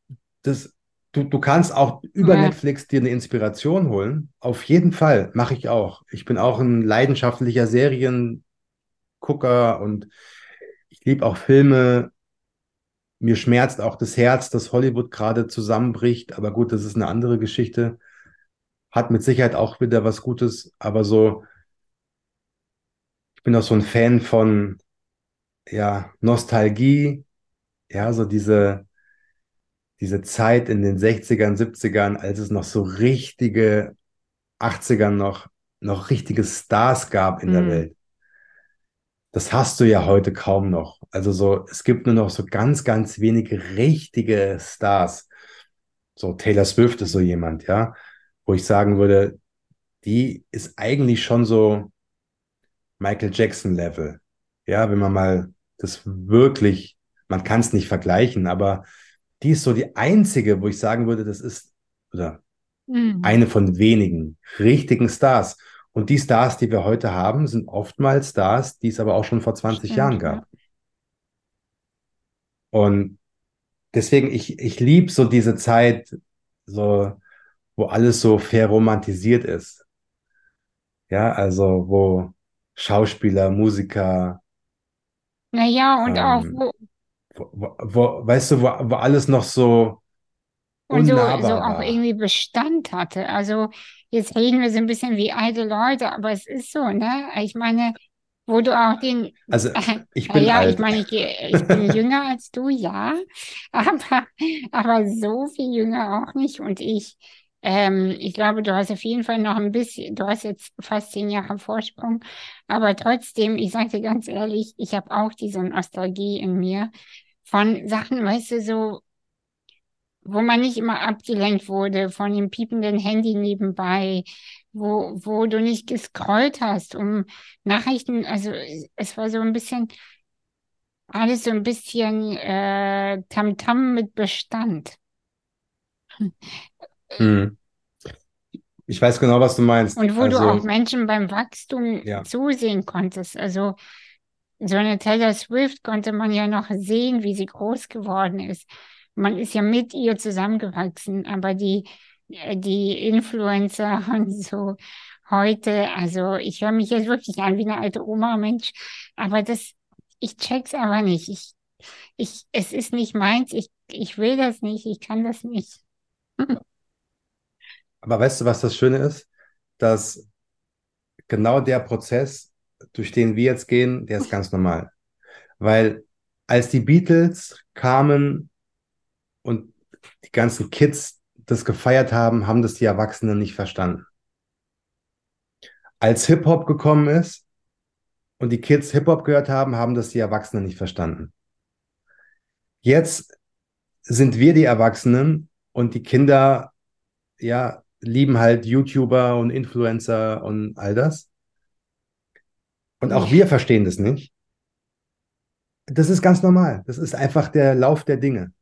das, du, du kannst auch über ja. Netflix dir eine Inspiration holen. Auf jeden Fall, mache ich auch. Ich bin auch ein leidenschaftlicher Seriengucker und ich liebe auch Filme. Mir schmerzt auch das Herz, dass Hollywood gerade zusammenbricht. Aber gut, das ist eine andere Geschichte. Hat mit Sicherheit auch wieder was Gutes. Aber so, ich bin auch so ein Fan von, ja, Nostalgie. Ja, so diese, diese Zeit in den 60ern, 70ern, als es noch so richtige 80ern noch, noch richtige Stars gab in mhm. der Welt das hast du ja heute kaum noch. Also so, es gibt nur noch so ganz, ganz wenige richtige Stars. So Taylor Swift ist so jemand, ja, wo ich sagen würde, die ist eigentlich schon so Michael Jackson Level. Ja, wenn man mal das wirklich, man kann es nicht vergleichen, aber die ist so die einzige, wo ich sagen würde, das ist oder mhm. eine von wenigen richtigen Stars. Und die Stars, die wir heute haben, sind oftmals Stars, die es aber auch schon vor 20 Stimmt, Jahren gab. Ja. Und deswegen, ich, ich liebe so diese Zeit, so, wo alles so verromantisiert ist. Ja, also wo Schauspieler, Musiker. Naja, und ähm, auch wo, wo, wo, weißt du, wo, wo alles noch so und so, so auch irgendwie Bestand hatte. Also jetzt reden wir so ein bisschen wie alte Leute, aber es ist so, ne? Ich meine, wo du auch den. Also [LAUGHS] ich bin ja, alt. ich meine, ich, ich bin [LAUGHS] jünger als du, ja, aber, aber so viel jünger auch nicht. Und ich, ähm, ich glaube, du hast auf jeden Fall noch ein bisschen, du hast jetzt fast zehn Jahre Vorsprung, aber trotzdem, ich sage dir ganz ehrlich, ich habe auch diese Nostalgie in mir von Sachen, weißt du, so wo man nicht immer abgelenkt wurde von dem piependen Handy nebenbei, wo, wo du nicht gescrollt hast, um Nachrichten, also es war so ein bisschen, alles so ein bisschen äh, Tamtam mit Bestand. [LAUGHS] Hm. Ich weiß genau, was du meinst. Und wo also, du auch Menschen beim Wachstum ja. zusehen konntest. Also so eine Taylor Swift konnte man ja noch sehen, wie sie groß geworden ist man ist ja mit ihr zusammengewachsen, aber die, äh, die Influencer [LAUGHS] und so heute, also ich höre mich jetzt wirklich an wie eine alte Oma, Mensch, aber das, ich check's aber nicht. Ich, ich, es ist nicht meins, ich, ich will das nicht, ich kann das nicht. [LAUGHS] Aber weißt du, was das Schöne ist? Dass genau der Prozess, durch den wir jetzt gehen, der ist ganz normal. Weil als die Beatles kamen und die ganzen Kids das gefeiert haben, haben das die Erwachsenen nicht verstanden. Als Hip-Hop gekommen ist und die Kids Hip-Hop gehört haben, haben das die Erwachsenen nicht verstanden. Jetzt sind wir die Erwachsenen und die Kinder, ja, lieben halt YouTuber und Influencer und all das. Und auch wir verstehen das nicht. Das ist ganz normal. Das ist einfach der Lauf der Dinge.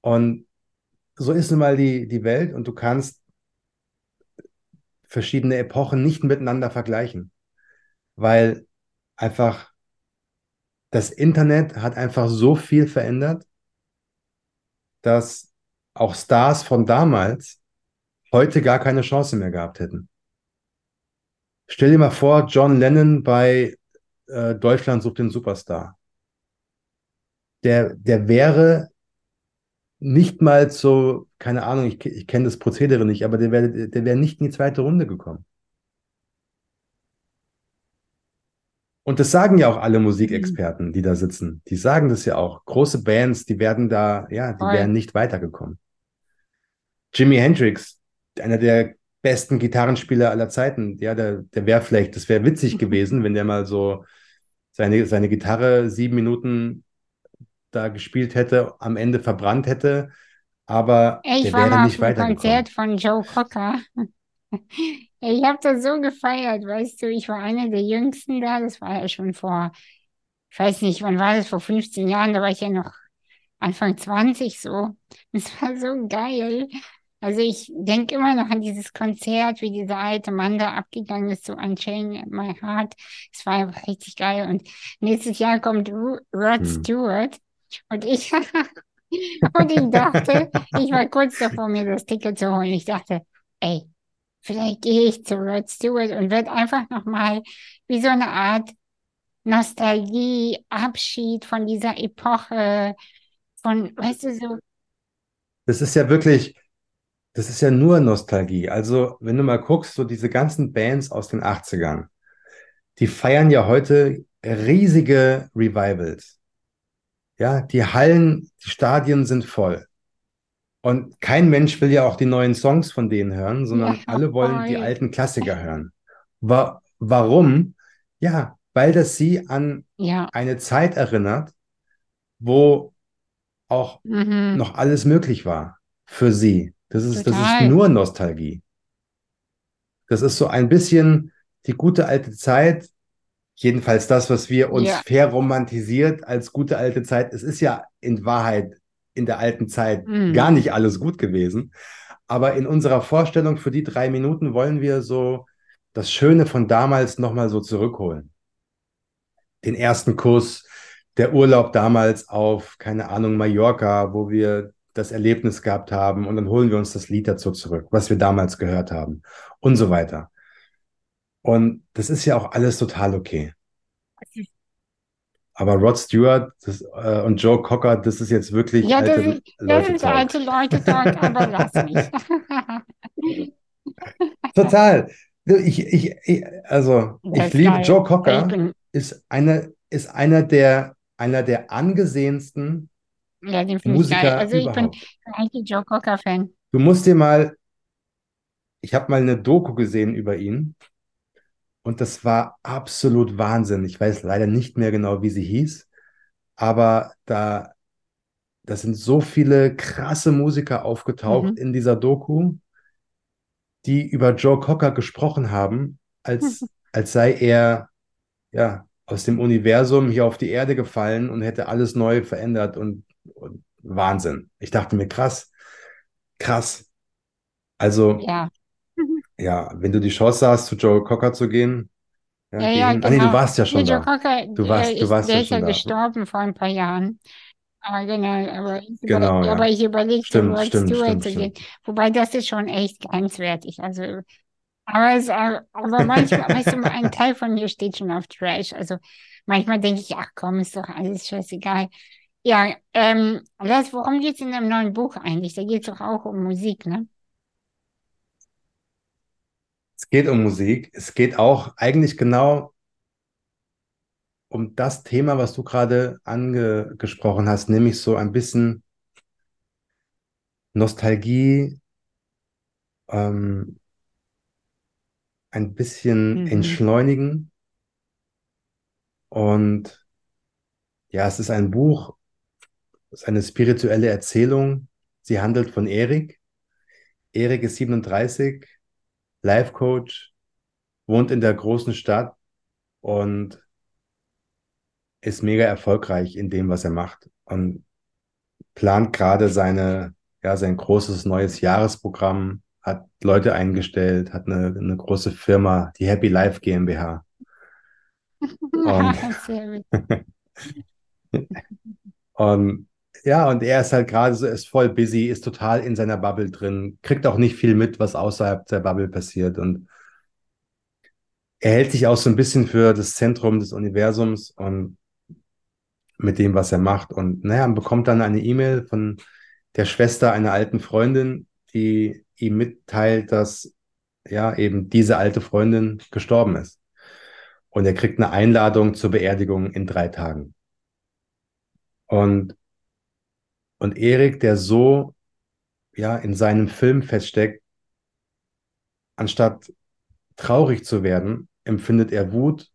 Und so ist nun mal die, die Welt und du kannst verschiedene Epochen nicht miteinander vergleichen, weil einfach das Internet hat einfach so viel verändert, dass auch Stars von damals heute gar keine Chance mehr gehabt hätten. Stell dir mal vor, John Lennon bei äh, Deutschland sucht den Superstar. Der, der wäre nicht mal so, keine Ahnung, ich, ich kenne das Prozedere nicht, aber der wäre der wär nicht in die zweite Runde gekommen. Und das sagen ja auch alle Musikexperten, die da sitzen. Die sagen das ja auch. Große Bands, die werden da, ja, die wären nicht weitergekommen. Jimi Hendrix, einer der besten Gitarrenspieler aller Zeiten, ja, der, der wäre vielleicht, das wäre witzig gewesen, wenn der mal so seine, seine Gitarre sieben Minuten da gespielt hätte, am Ende verbrannt hätte, aber ich der wäre nicht weitergekommen. Konzert von Joe Cocker. [LAUGHS] Ich habe das so gefeiert, weißt du, ich war einer der Jüngsten da, das war ja schon vor, ich weiß nicht, wann war das, vor 15 Jahren, da war ich ja noch Anfang 20 so. Das war so geil. Also ich denke immer noch an dieses Konzert, wie dieser alte Mann da abgegangen ist, so Unchain My Heart. Es war einfach richtig geil. Und nächstes Jahr kommt Rod hm. Und ich, [LAUGHS] und ich dachte, ich war kurz davor, mir das Ticket zu holen. Ich dachte, ey, vielleicht gehe ich zu Rod Stewart und werde einfach nochmal wie so eine Art Nostalgie, Abschied von dieser Epoche, von, weißt du, so. Das ist ja wirklich, das ist ja nur Nostalgie. Also, wenn du mal guckst, so diese ganzen Bands aus den 80ern, die feiern ja heute riesige Revivals. Ja, die Hallen, die Stadien sind voll. Und kein Mensch will ja auch die neuen Songs von denen hören, sondern ja, alle wollen die alten Klassiker hören. Wa warum? Ja, weil das sie an ja. eine Zeit erinnert, wo auch mhm. noch alles möglich war für sie. Das ist, das ist nur Nostalgie. Das ist so ein bisschen die gute alte Zeit, jedenfalls das, was wir uns ja. verromantisiert als gute alte Zeit. Es ist ja in Wahrheit in der alten Zeit mhm. gar nicht alles gut gewesen. Aber in unserer Vorstellung für die drei Minuten wollen wir so das Schöne von damals nochmal so zurückholen. Den ersten Kuss, der Urlaub damals auf, keine Ahnung, Mallorca, wo wir das Erlebnis gehabt haben und dann holen wir uns das Lied dazu zurück, was wir damals gehört haben und so weiter. Und das ist ja auch alles total okay. Aber Rod Stewart das, äh, und Joe Cocker, das ist jetzt wirklich ja, alte das, ist, Leute. Ist alte Leute Talk, aber lass mich. [LAUGHS] Total. Ich, ich, ich also, das ich liebe geil. Joe Cocker, bin... ist, eine, ist einer, der, einer der angesehensten ja, den finde ich geil. Also ich überhaupt. bin eigentlich Joe Cocker-Fan. Du musst dir mal, ich habe mal eine Doku gesehen über ihn und das war absolut Wahnsinn. Ich weiß leider nicht mehr genau, wie sie hieß, aber da, da sind so viele krasse Musiker aufgetaucht mhm. in dieser Doku, die über Joe Cocker gesprochen haben, als, [LAUGHS] als sei er ja aus dem Universum hier auf die Erde gefallen und hätte alles neu verändert und, und Wahnsinn. Ich dachte mir, krass, krass. Also, ja ja, wenn du die Chance hast, zu Joe Cocker zu gehen. Ja, ja, ja genau. Ah, nee, du genau. warst ja schon Joe da. Cocker, du warst, du warst ja ist ja da. gestorben vor ein paar Jahren. Aber genau, aber ich, genau, über, ja. aber ich überlege, zu Rod stimmt, Stewart stimmt, zu stimmt. gehen. Wobei das ist schon echt grenzwertig. Also, aber, es, aber manchmal, weißt du, [LAUGHS] ein Teil von mir steht schon auf Trash. Also manchmal denke ich, ach komm, ist doch alles scheißegal. Ja, ähm, das, worum geht es in deinem neuen Buch eigentlich? Da geht es doch auch um Musik, ne? Es geht um Musik. Es geht auch eigentlich genau um das Thema, was du gerade angesprochen hast, nämlich so ein bisschen Nostalgie, ähm, ein bisschen Mhm. entschleunigen. Und ja, es ist ein Buch, es ist eine spirituelle Erzählung. Sie handelt von Erik. Erik ist 37, Life Coach, wohnt in der großen Stadt und ist mega erfolgreich in dem, was er macht und plant gerade seine, ja, sein großes neues Jahresprogramm, hat Leute eingestellt, hat eine, eine große Firma, die Happy Life GmbH. [LAUGHS] Und, [LAUGHS] und ja, und er ist halt gerade so, ist voll busy, ist total in seiner Bubble drin, kriegt auch nicht viel mit, was außerhalb der Bubble passiert. Und er hält sich auch so ein bisschen für das Zentrum des Universums und mit dem, was er macht. Und naja, bekommt dann eine E-Mail von der Schwester einer alten Freundin, die ihm mitteilt, dass ja eben diese alte Freundin gestorben ist. Und er kriegt eine Einladung zur Beerdigung in drei Tagen. Und, und Erik, der so ja in seinem Film feststeckt, anstatt traurig zu werden, empfindet er Wut,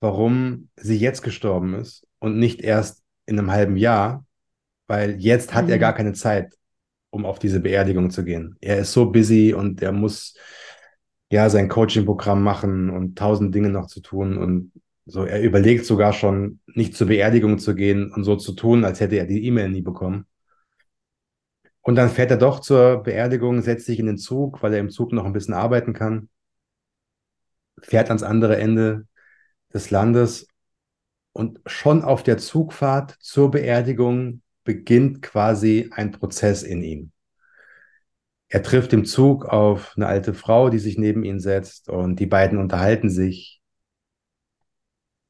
warum sie jetzt gestorben ist und nicht erst in einem halben Jahr, weil jetzt hat mhm. er gar keine Zeit, um auf diese Beerdigung zu gehen. Er ist so busy und er muss ja sein Coaching-Programm machen und tausend Dinge noch zu tun und so. Er überlegt sogar schon, nicht zur Beerdigung zu gehen und so zu tun, als hätte er die E-Mail nie bekommen. Und dann fährt er doch zur Beerdigung, setzt sich in den Zug, weil er im Zug noch ein bisschen arbeiten kann, fährt ans andere Ende des Landes und schon auf der Zugfahrt zur Beerdigung beginnt quasi ein Prozess in ihm. Er trifft im Zug auf eine alte Frau, die sich neben ihn setzt und die beiden unterhalten sich.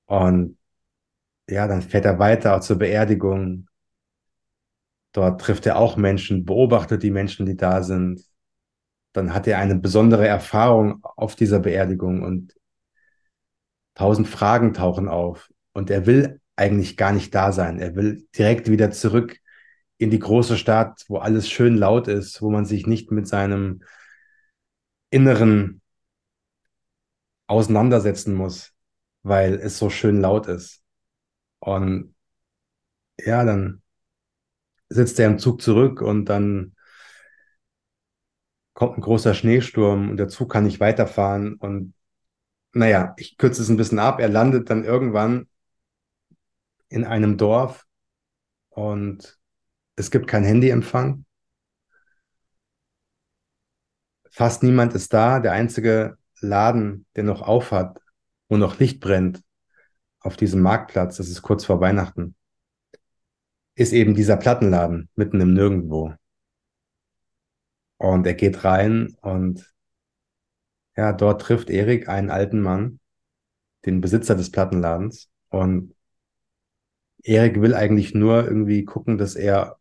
Und ja, dann fährt er weiter auch zur Beerdigung Dort trifft er auch Menschen, beobachtet die Menschen, die da sind. Dann hat er eine besondere Erfahrung auf dieser Beerdigung und tausend Fragen tauchen auf. Und er will eigentlich gar nicht da sein. Er will direkt wieder zurück in die große Stadt, wo alles schön laut ist, wo man sich nicht mit seinem Inneren auseinandersetzen muss, weil es so schön laut ist. Und ja, dann sitzt er im Zug zurück und dann kommt ein großer Schneesturm und der Zug kann nicht weiterfahren. Und naja, ich kürze es ein bisschen ab. Er landet dann irgendwann in einem Dorf und es gibt kein Handyempfang. Fast niemand ist da. Der einzige Laden, der noch auf wo noch Licht brennt, auf diesem Marktplatz, das ist kurz vor Weihnachten ist eben dieser Plattenladen mitten im Nirgendwo. Und er geht rein und ja, dort trifft Erik einen alten Mann, den Besitzer des Plattenladens. Und Erik will eigentlich nur irgendwie gucken, dass er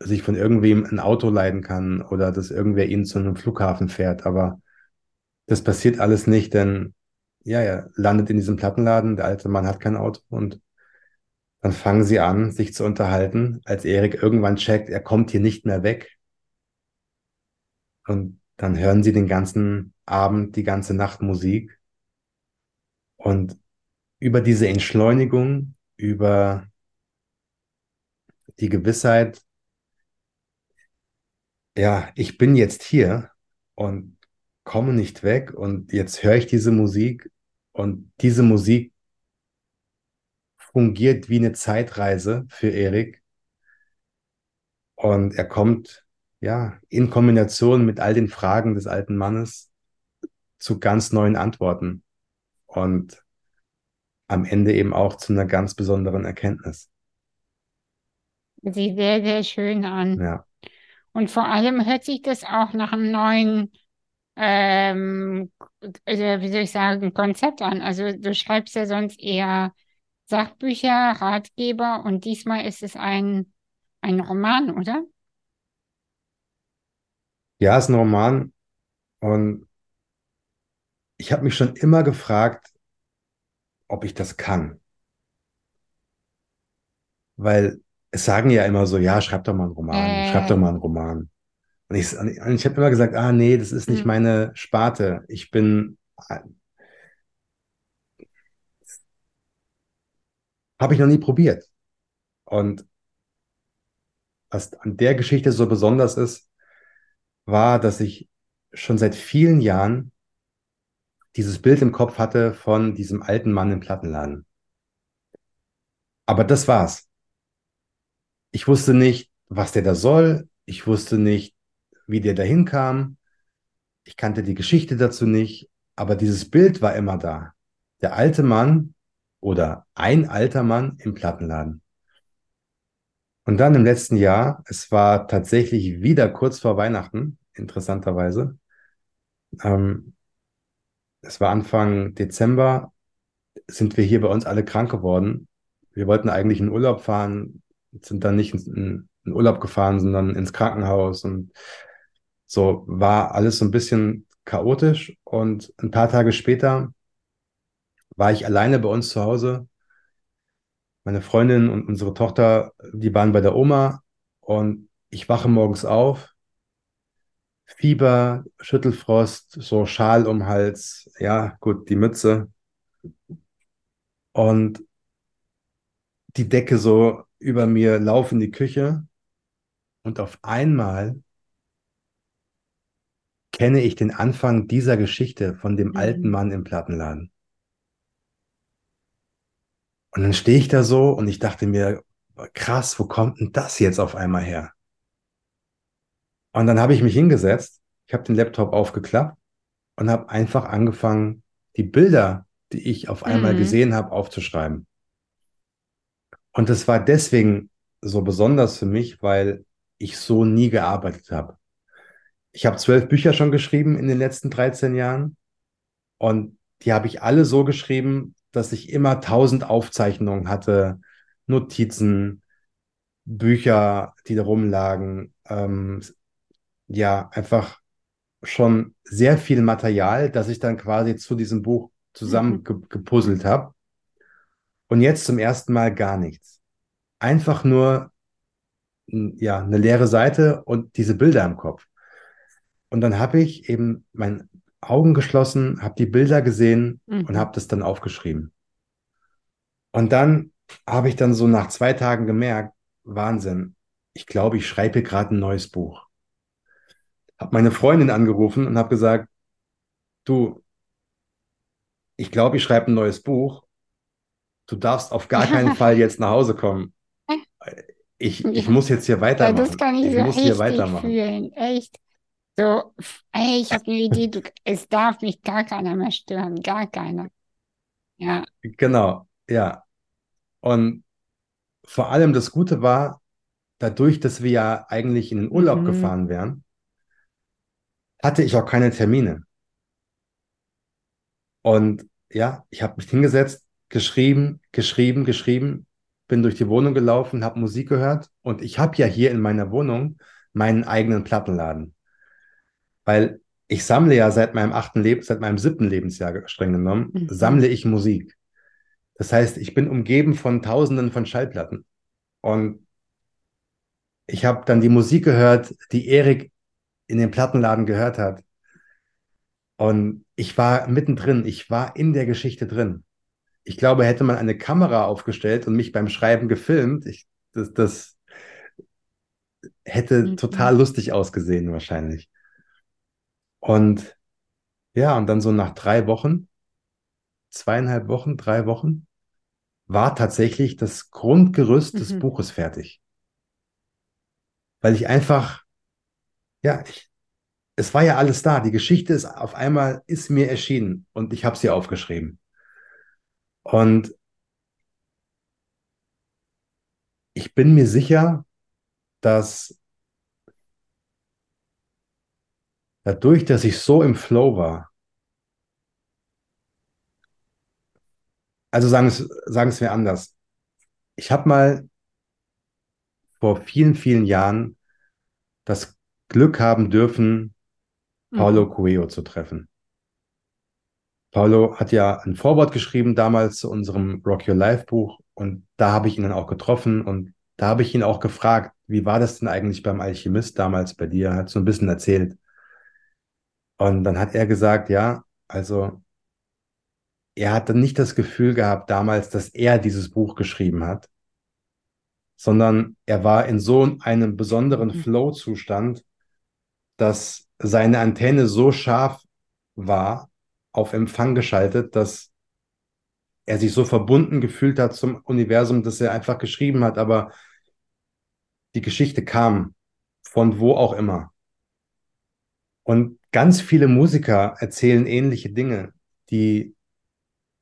sich von irgendwem ein Auto leiden kann oder dass irgendwer ihn zu einem Flughafen fährt. Aber das passiert alles nicht, denn ja, er landet in diesem Plattenladen, der alte Mann hat kein Auto und dann fangen sie an, sich zu unterhalten, als Erik irgendwann checkt, er kommt hier nicht mehr weg. Und dann hören sie den ganzen Abend, die ganze Nacht Musik. Und über diese Entschleunigung, über die Gewissheit, ja, ich bin jetzt hier und komme nicht weg und jetzt höre ich diese Musik und diese Musik fungiert wie eine Zeitreise für Erik. Und er kommt ja in Kombination mit all den Fragen des alten Mannes zu ganz neuen Antworten und am Ende eben auch zu einer ganz besonderen Erkenntnis. Sieht sehr, sehr schön an. Ja. Und vor allem hört sich das auch nach einem neuen, ähm, also wie soll ich sagen, Konzept an. Also du schreibst ja sonst eher Sachbücher, Ratgeber und diesmal ist es ein, ein Roman, oder? Ja, es ist ein Roman und ich habe mich schon immer gefragt, ob ich das kann. Weil es sagen ja immer so, ja, schreib doch mal einen Roman, äh. schreib doch mal einen Roman. Und ich, und ich habe immer gesagt, ah nee, das ist nicht hm. meine Sparte. Ich bin Habe ich noch nie probiert. Und was an der Geschichte so besonders ist, war, dass ich schon seit vielen Jahren dieses Bild im Kopf hatte von diesem alten Mann im Plattenladen. Aber das war's. Ich wusste nicht, was der da soll. Ich wusste nicht, wie der dahin kam. Ich kannte die Geschichte dazu nicht. Aber dieses Bild war immer da. Der alte Mann oder ein alter Mann im Plattenladen. Und dann im letzten Jahr, es war tatsächlich wieder kurz vor Weihnachten, interessanterweise, ähm, es war Anfang Dezember, sind wir hier bei uns alle krank geworden. Wir wollten eigentlich in Urlaub fahren, sind dann nicht in, in Urlaub gefahren, sondern ins Krankenhaus und so war alles so ein bisschen chaotisch. Und ein paar Tage später war ich alleine bei uns zu Hause. Meine Freundin und unsere Tochter, die waren bei der Oma und ich wache morgens auf Fieber, Schüttelfrost, so Schal um Hals, ja, gut, die Mütze. Und die Decke so über mir laufen in die Küche. Und auf einmal kenne ich den Anfang dieser Geschichte von dem mhm. alten Mann im Plattenladen. Und dann stehe ich da so und ich dachte mir, krass, wo kommt denn das jetzt auf einmal her? Und dann habe ich mich hingesetzt, ich habe den Laptop aufgeklappt und habe einfach angefangen, die Bilder, die ich auf einmal mhm. gesehen habe, aufzuschreiben. Und das war deswegen so besonders für mich, weil ich so nie gearbeitet habe. Ich habe zwölf Bücher schon geschrieben in den letzten 13 Jahren und die habe ich alle so geschrieben, dass ich immer tausend Aufzeichnungen hatte, Notizen, Bücher, die da rumlagen, ähm, ja einfach schon sehr viel Material, das ich dann quasi zu diesem Buch zusammengepuzzelt mhm. habe. Und jetzt zum ersten Mal gar nichts. Einfach nur ja, eine leere Seite und diese Bilder im Kopf. Und dann habe ich eben meine Augen geschlossen, habe die Bilder gesehen mhm. und habe das dann aufgeschrieben. Und dann habe ich dann so nach zwei Tagen gemerkt, Wahnsinn, ich glaube, ich schreibe gerade ein neues Buch habe meine Freundin angerufen und habe gesagt, du, ich glaube, ich schreibe ein neues Buch. Du darfst auf gar keinen [LAUGHS] Fall jetzt nach Hause kommen. Ich, ich muss jetzt hier weitermachen. Ja, das kann ich, ich so muss hier weitermachen. fühlen. Echt. So, ey, ich habe eine Idee, du, es darf mich gar keiner mehr stören. Gar keiner. Ja. Genau, ja. Und vor allem das Gute war, dadurch, dass wir ja eigentlich in den Urlaub mhm. gefahren wären, hatte ich auch keine Termine. Und ja, ich habe mich hingesetzt, geschrieben, geschrieben, geschrieben, bin durch die Wohnung gelaufen, habe Musik gehört und ich habe ja hier in meiner Wohnung meinen eigenen Plattenladen. Weil ich sammle ja seit meinem achten Leben, seit meinem siebten Lebensjahr streng genommen, mhm. sammle ich Musik. Das heißt, ich bin umgeben von Tausenden von Schallplatten. Und ich habe dann die Musik gehört, die Erik in den Plattenladen gehört hat. Und ich war mittendrin, ich war in der Geschichte drin. Ich glaube, hätte man eine Kamera aufgestellt und mich beim Schreiben gefilmt, ich, das, das hätte mhm. total lustig ausgesehen wahrscheinlich. Und ja, und dann so nach drei Wochen, zweieinhalb Wochen, drei Wochen, war tatsächlich das Grundgerüst mhm. des Buches fertig. Weil ich einfach ja, ich, es war ja alles da. Die Geschichte ist auf einmal ist mir erschienen und ich habe sie aufgeschrieben. Und ich bin mir sicher, dass dadurch, dass ich so im Flow war, also sagen es, sagen es mir anders. Ich habe mal vor vielen, vielen Jahren das Glück haben dürfen, Paulo mhm. Coelho zu treffen. Paulo hat ja ein Vorwort geschrieben damals zu unserem Rock Your Life Buch und da habe ich ihn dann auch getroffen und da habe ich ihn auch gefragt, wie war das denn eigentlich beim Alchemist damals bei dir? Hat so ein bisschen erzählt. Und dann hat er gesagt, ja, also er hat dann nicht das Gefühl gehabt damals, dass er dieses Buch geschrieben hat, sondern er war in so einem besonderen mhm. Flow-Zustand, dass seine Antenne so scharf war, auf Empfang geschaltet, dass er sich so verbunden gefühlt hat zum Universum, dass er einfach geschrieben hat, aber die Geschichte kam von wo auch immer. Und ganz viele Musiker erzählen ähnliche Dinge, die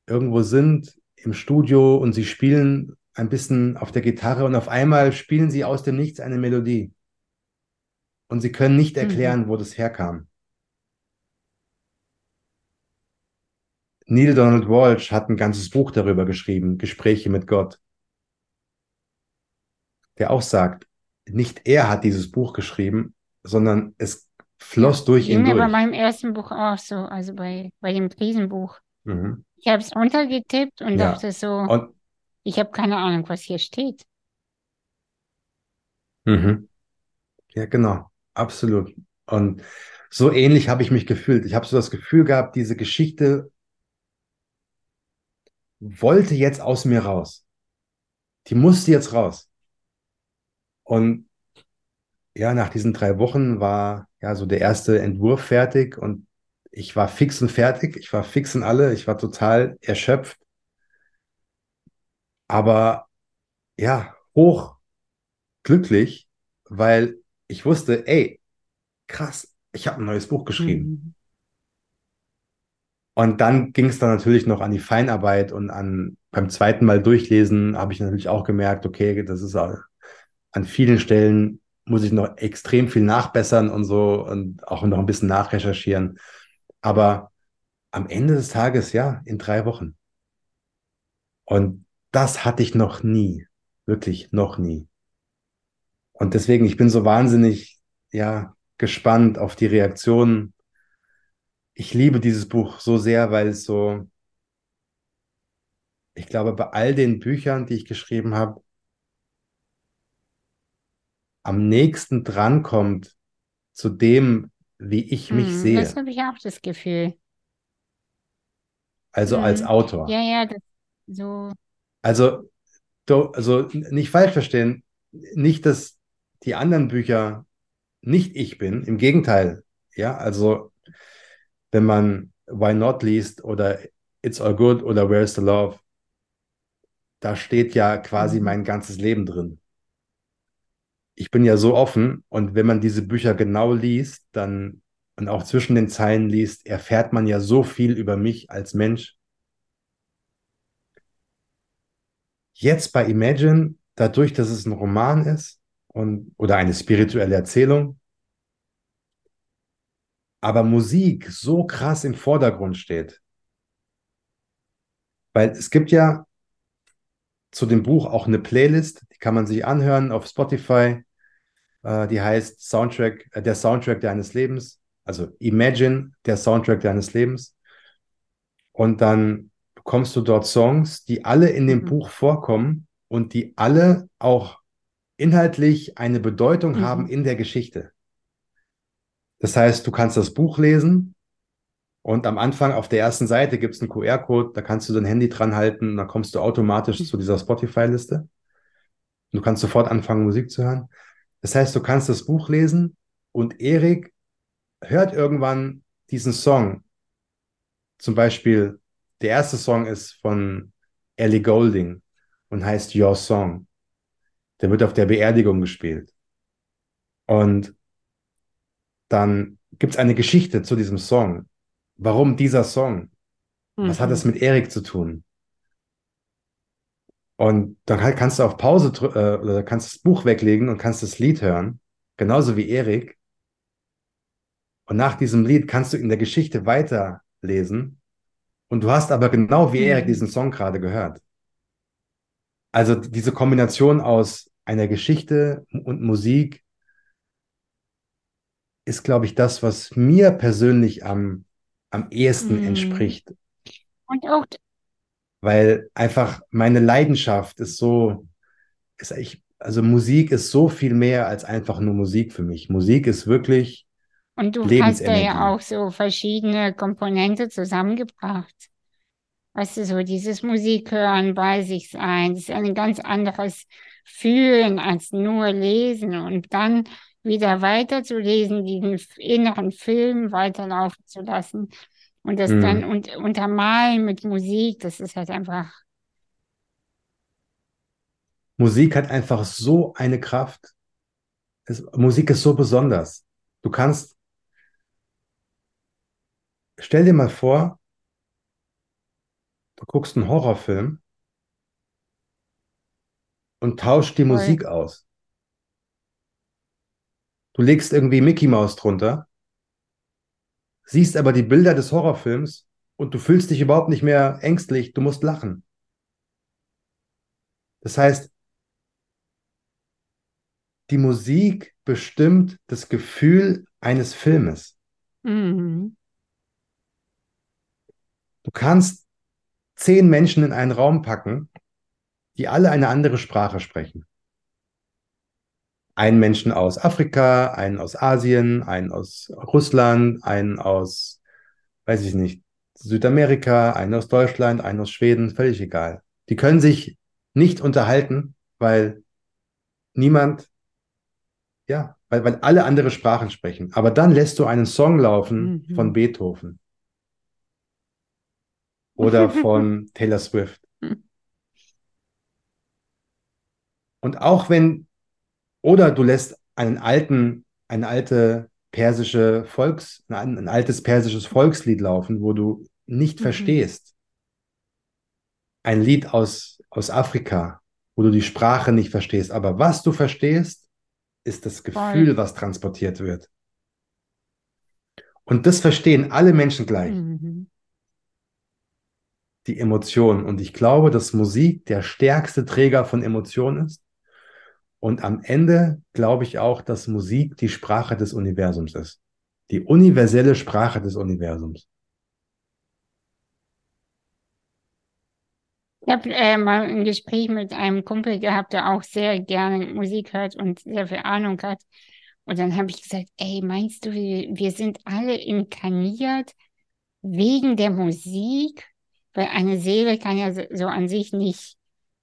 irgendwo sind im Studio und sie spielen ein bisschen auf der Gitarre und auf einmal spielen sie aus dem Nichts eine Melodie und sie können nicht mhm. erklären, mhm. wo das herkam. Neil Donald Walsh hat ein ganzes Buch darüber geschrieben, Gespräche mit Gott, der auch sagt, nicht er hat dieses Buch geschrieben, sondern es floss durch ihn durch. bei meinem ersten Buch auch so, also bei, bei dem Krisenbuch. Mhm. Ich habe es runtergetippt und Ja. dachte so, Und ich habe keine Ahnung, was hier steht. Mhm. Ja, genau, absolut. Und so ähnlich habe ich mich gefühlt. Ich habe so das Gefühl gehabt, diese Geschichte wollte jetzt aus mir raus. Die musste jetzt raus. Und ja, nach diesen drei Wochen war ja so der erste Entwurf fertig und ich war fix und fertig. Ich war fix und alle. Ich war total erschöpft. Aber ja, hoch glücklich, weil ich wusste, ey, krass, ich habe ein neues Buch geschrieben. Mhm. Und dann ging es dann natürlich noch an die Feinarbeit und an beim zweiten Mal durchlesen habe ich natürlich auch gemerkt, okay, das ist an vielen Stellen muss ich noch extrem viel nachbessern und so und auch noch ein bisschen nachrecherchieren. Aber am Ende des Tages, ja, in drei Wochen. Und das hatte ich noch nie, wirklich noch nie. Und deswegen, ich bin so wahnsinnig, ja, gespannt auf die Reaktionen. Ich liebe dieses Buch so sehr, weil es so, ich glaube, bei all den Büchern, die ich geschrieben habe, am nächsten drankommt zu dem, wie ich mich Mhm, sehe, Das habe ich auch das Gefühl. also als Mhm. Autor. Ja, ja, das, so, Also, du, also nicht falsch verstehen, nicht, dass die anderen Bücher nicht ich bin, im Gegenteil. Ja, also wenn man Why Not liest oder It's All Good oder Where's the Love, da steht ja quasi Mhm. mein ganzes Leben drin. Ich bin ja so offen und wenn man diese Bücher genau liest, dann und auch zwischen den Zeilen liest, erfährt man ja so viel über mich als Mensch. Jetzt bei Imagine, dadurch, dass es ein Roman ist und, oder eine spirituelle Erzählung, aber Musik so krass im Vordergrund steht. Weil es gibt ja zu dem Buch auch eine Playlist, die kann man sich anhören auf Spotify. Äh, die heißt Soundtrack, äh, der Soundtrack deines Lebens. Also Imagine, der Soundtrack deines Lebens. Und dann bekommst du dort Songs, die alle in dem Mhm. Buch vorkommen und die alle auch inhaltlich eine Bedeutung Mhm. haben in der Geschichte. Das heißt, du kannst das Buch lesen und am Anfang auf der ersten Seite gibt es einen QR-Code, da kannst du dein Handy dran halten und dann kommst du automatisch Mhm. zu dieser Spotify-Liste. Du kannst sofort anfangen, Musik zu hören. Das heißt, du kannst das Buch lesen und Erik hört irgendwann diesen Song. Zum Beispiel, der erste Song ist von Ellie Goulding und heißt Your Song. Der wird auf der Beerdigung gespielt. Und dann gibt es eine Geschichte zu diesem Song. Warum dieser Song? Was hat Mhm. das mit Erik zu tun? Und dann halt kannst du auf Pause äh, oder kannst das Buch weglegen und kannst das Lied hören, genauso wie Erik. Und nach diesem Lied kannst du in der Geschichte weiterlesen. Und du hast aber genau wie Erik Mhm. diesen Song gerade gehört. Also diese Kombination aus einer Geschichte und Musik ist, glaube ich, das, was mir persönlich am, am ehesten Mhm. entspricht. Und auch, weil einfach meine Leidenschaft ist so, ist ich, also Musik ist so viel mehr als einfach nur Musik für mich. Musik ist wirklich und du hast da ja auch so verschiedene Komponente zusammengebracht. Weißt du, so dieses Musik hören, bei sich sein, das ist ein ganz anderes Fühlen als nur lesen und dann wieder weiterzulesen, diesen inneren Film weiterlaufen zu lassen und das dann Mhm. und, untermalen mit Musik, das ist halt einfach, Musik hat einfach so eine Kraft. Es, Musik ist so besonders. Du kannst, stell dir mal vor, du guckst einen Horrorfilm und tauscht die Voll. Musik aus. Du legst irgendwie Mickey Mouse drunter, siehst aber die Bilder des Horrorfilms und du fühlst dich überhaupt nicht mehr ängstlich, du musst lachen. Das heißt, die Musik bestimmt das Gefühl eines Filmes. Mhm. Du kannst zehn Menschen in einen Raum packen, die alle eine andere Sprache sprechen. Einen Menschen aus Afrika, einen aus Asien, einen aus Russland, einen aus, weiß ich nicht, Südamerika, einen aus Deutschland, einen aus Schweden, völlig egal. Die können sich nicht unterhalten, weil niemand ja, weil, weil alle andere Sprachen sprechen. Aber dann lässt du einen Song laufen mhm. von Beethoven oder [LAUGHS] von Taylor Swift. Und auch wenn, oder du lässt einen alten, eine alte persische Volks, ein, ein altes persisches Volkslied laufen, wo du nicht mhm. verstehst. Ein Lied aus, aus Afrika, wo du die Sprache nicht verstehst. Aber was du verstehst, ist das Gefühl, Voll. was transportiert wird. Und das verstehen alle Menschen gleich. Mhm. Die Emotionen. Und ich glaube, dass Musik der stärkste Träger von Emotionen ist. Und am Ende glaube ich auch, dass Musik die Sprache des Universums ist. Die universelle Sprache des Universums. Ich habe äh, mal ein Gespräch mit einem Kumpel gehabt, der auch sehr gerne Musik hört und sehr viel Ahnung hat. Und dann habe ich gesagt, ey, meinst du, wir, sind alle inkarniert wegen der Musik? Weil eine Seele kann ja so an sich nicht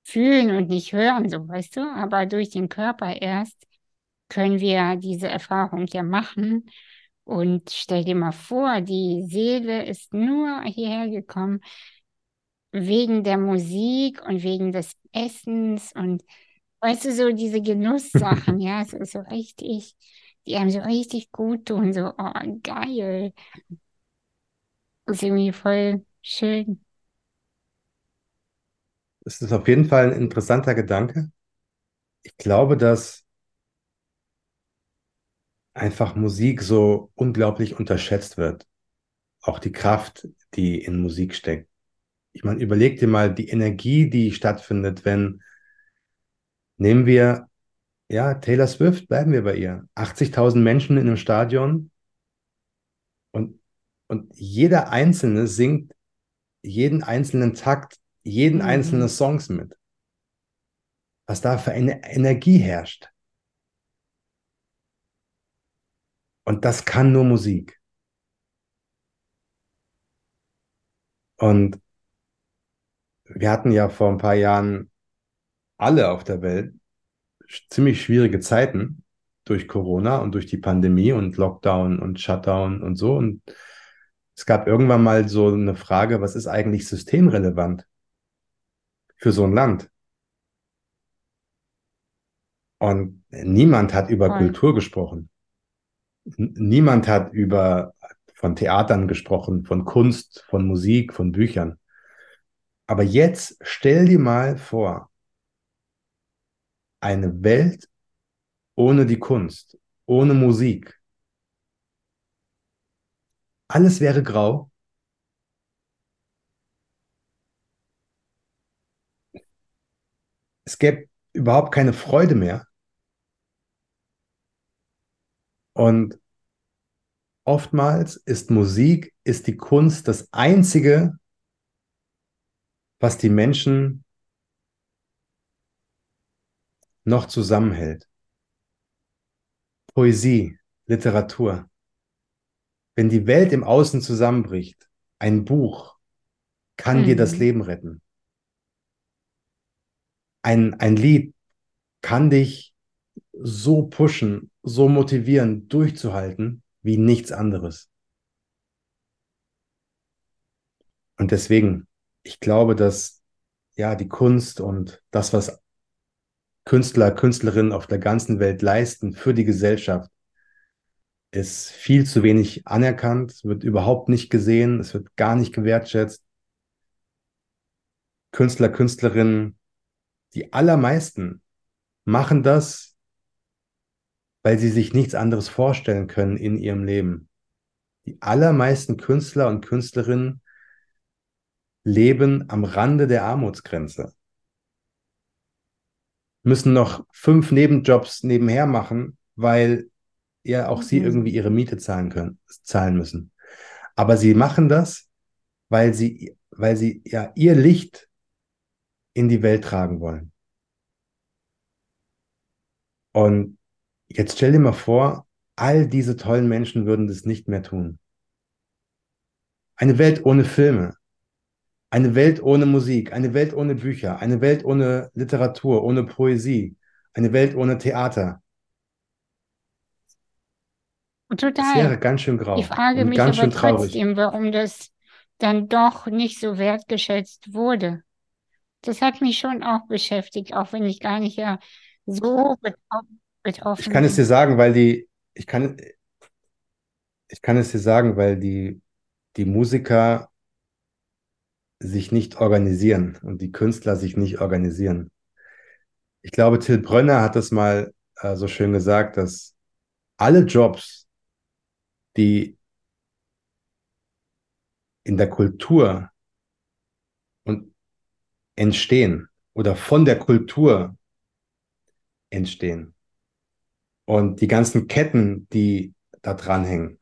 fühlen und nicht hören, so weißt du, aber durch den Körper erst können wir diese Erfahrung ja machen. Und stell dir mal vor, die Seele ist nur hierher gekommen, wegen der Musik und wegen des Essens und weißt du, so diese Genusssachen, [LAUGHS] ja, so, so richtig, die einem so richtig gut tun, so, oh, geil. Das ist irgendwie voll schön. Das ist auf jeden Fall ein interessanter Gedanke. Ich glaube, dass einfach Musik so unglaublich unterschätzt wird. Auch die Kraft, die in Musik steckt ich meine, überleg dir mal die Energie, die stattfindet, wenn, nehmen wir, ja, Taylor Swift, bleiben wir bei ihr. 80.000 Menschen in einem Stadion und, und jeder Einzelne singt jeden einzelnen Takt, jeden mhm. einzelnen Songs mit. Was da für eine Energie herrscht. Und das kann nur Musik. Und wir hatten ja vor ein paar Jahren alle auf der Welt ziemlich schwierige Zeiten durch Corona und durch die Pandemie und Lockdown und Shutdown und so. Und es gab irgendwann mal so eine Frage, was ist eigentlich systemrelevant für so ein Land? Und niemand hat über Voll. Kultur gesprochen. Niemand hat über von Theatern gesprochen, von Kunst, von Musik, von Büchern. Aber jetzt stell dir mal vor, eine Welt ohne die Kunst, ohne Musik. Alles wäre grau. Es gäbe überhaupt keine Freude mehr. Und oftmals ist Musik, ist die Kunst das einzige, was die Menschen noch zusammenhält. Poesie, Literatur. Wenn die Welt im Außen zusammenbricht, ein Buch kann mhm. dir das mhm. Leben retten. Ein, ein Lied kann dich so pushen, so motivieren, durchzuhalten wie nichts anderes. Und deswegen ich glaube, dass ja die Kunst und das, was Künstler, Künstlerinnen auf der ganzen Welt leisten für die Gesellschaft, ist viel zu wenig anerkannt, wird überhaupt nicht gesehen, es wird gar nicht gewertschätzt. Künstler, Künstlerinnen, die allermeisten machen das, weil sie sich nichts anderes vorstellen können in ihrem Leben. Die allermeisten Künstler und Künstlerinnen leben am Rande der Armutsgrenze, müssen noch fünf Nebenjobs nebenher machen, weil ja auch sie mhm. irgendwie ihre Miete zahlen können, zahlen müssen. Aber sie machen das, weil sie, weil sie ja ihr Licht in die Welt tragen wollen. Und jetzt stell dir mal vor, all diese tollen Menschen würden das nicht mehr tun. Eine Welt ohne Filme, eine Welt ohne Musik, eine Welt ohne Bücher, eine Welt ohne Literatur, ohne Poesie, eine Welt ohne Theater. Total. Das wäre ganz schön grau. Ich frage mich aber trotzdem, warum das dann doch nicht so wertgeschätzt wurde. Das hat mich schon auch beschäftigt, auch wenn ich gar nicht ja so betroffen bin. Ich kann es dir sagen, weil die, ich kann, ich kann es dir sagen, weil die, die Musiker sich nicht organisieren und die Künstler sich nicht organisieren. Ich glaube, Till Brönner hat das mal äh, so schön gesagt, dass alle Jobs, die in der Kultur und entstehen oder von der Kultur entstehen und die ganzen Ketten, die da dranhängen,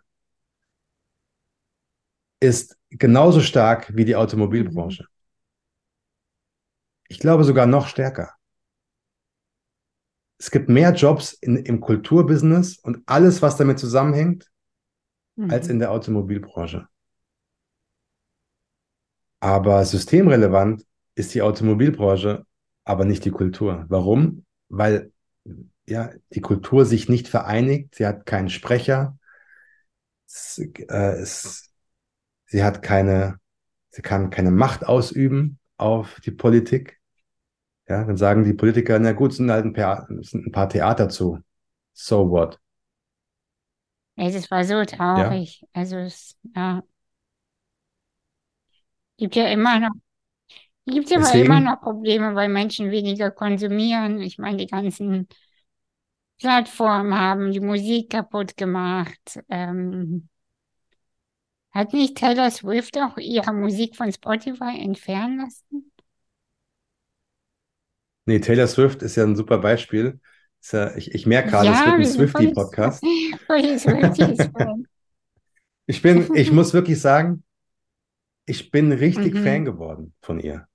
ist genauso stark wie die Automobilbranche. Ich glaube sogar noch stärker. Es gibt mehr Jobs in, im Kulturbusiness und alles, was damit zusammenhängt, mhm. als in der Automobilbranche. Aber systemrelevant ist die Automobilbranche, aber nicht die Kultur. Warum? Weil ja, die Kultur sich nicht vereinigt, sie hat keinen Sprecher, es, äh, es Sie hat keine, sie kann keine Macht ausüben auf die Politik. Ja, dann sagen die Politiker, na gut, sind halt ein paar, sind ein paar Theater zu. So what? Es war so traurig. Ja? Also es, ja. Gibt ja immer noch, gibt ja Deswegen, immer noch Probleme, weil Menschen weniger konsumieren. Ich meine, die ganzen Plattformen haben die Musik kaputt gemacht. Ähm, hat nicht Taylor Swift auch ihre Musik von Spotify entfernen lassen? Nee, Taylor Swift ist ja ein super Beispiel. Ja, ich, ich merke gerade, ja, es wird ein Swifty-Podcast. [LAUGHS] ich bin, ich [LAUGHS] muss wirklich sagen, ich bin richtig mhm. Fan geworden von ihr.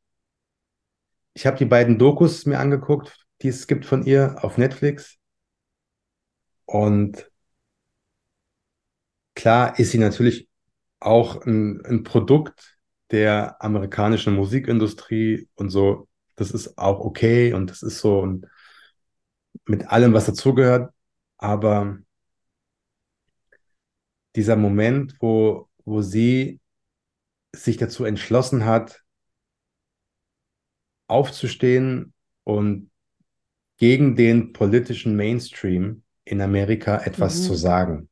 Ich habe die beiden Dokus mir angeguckt, die es gibt von ihr auf Netflix. Und klar ist sie natürlich auch ein, ein Produkt der amerikanischen Musikindustrie und so. Das ist auch okay und das ist so und mit allem, was dazugehört. Aber dieser Moment, wo, wo sie sich dazu entschlossen hat, aufzustehen und gegen den politischen Mainstream in Amerika etwas mhm. zu sagen.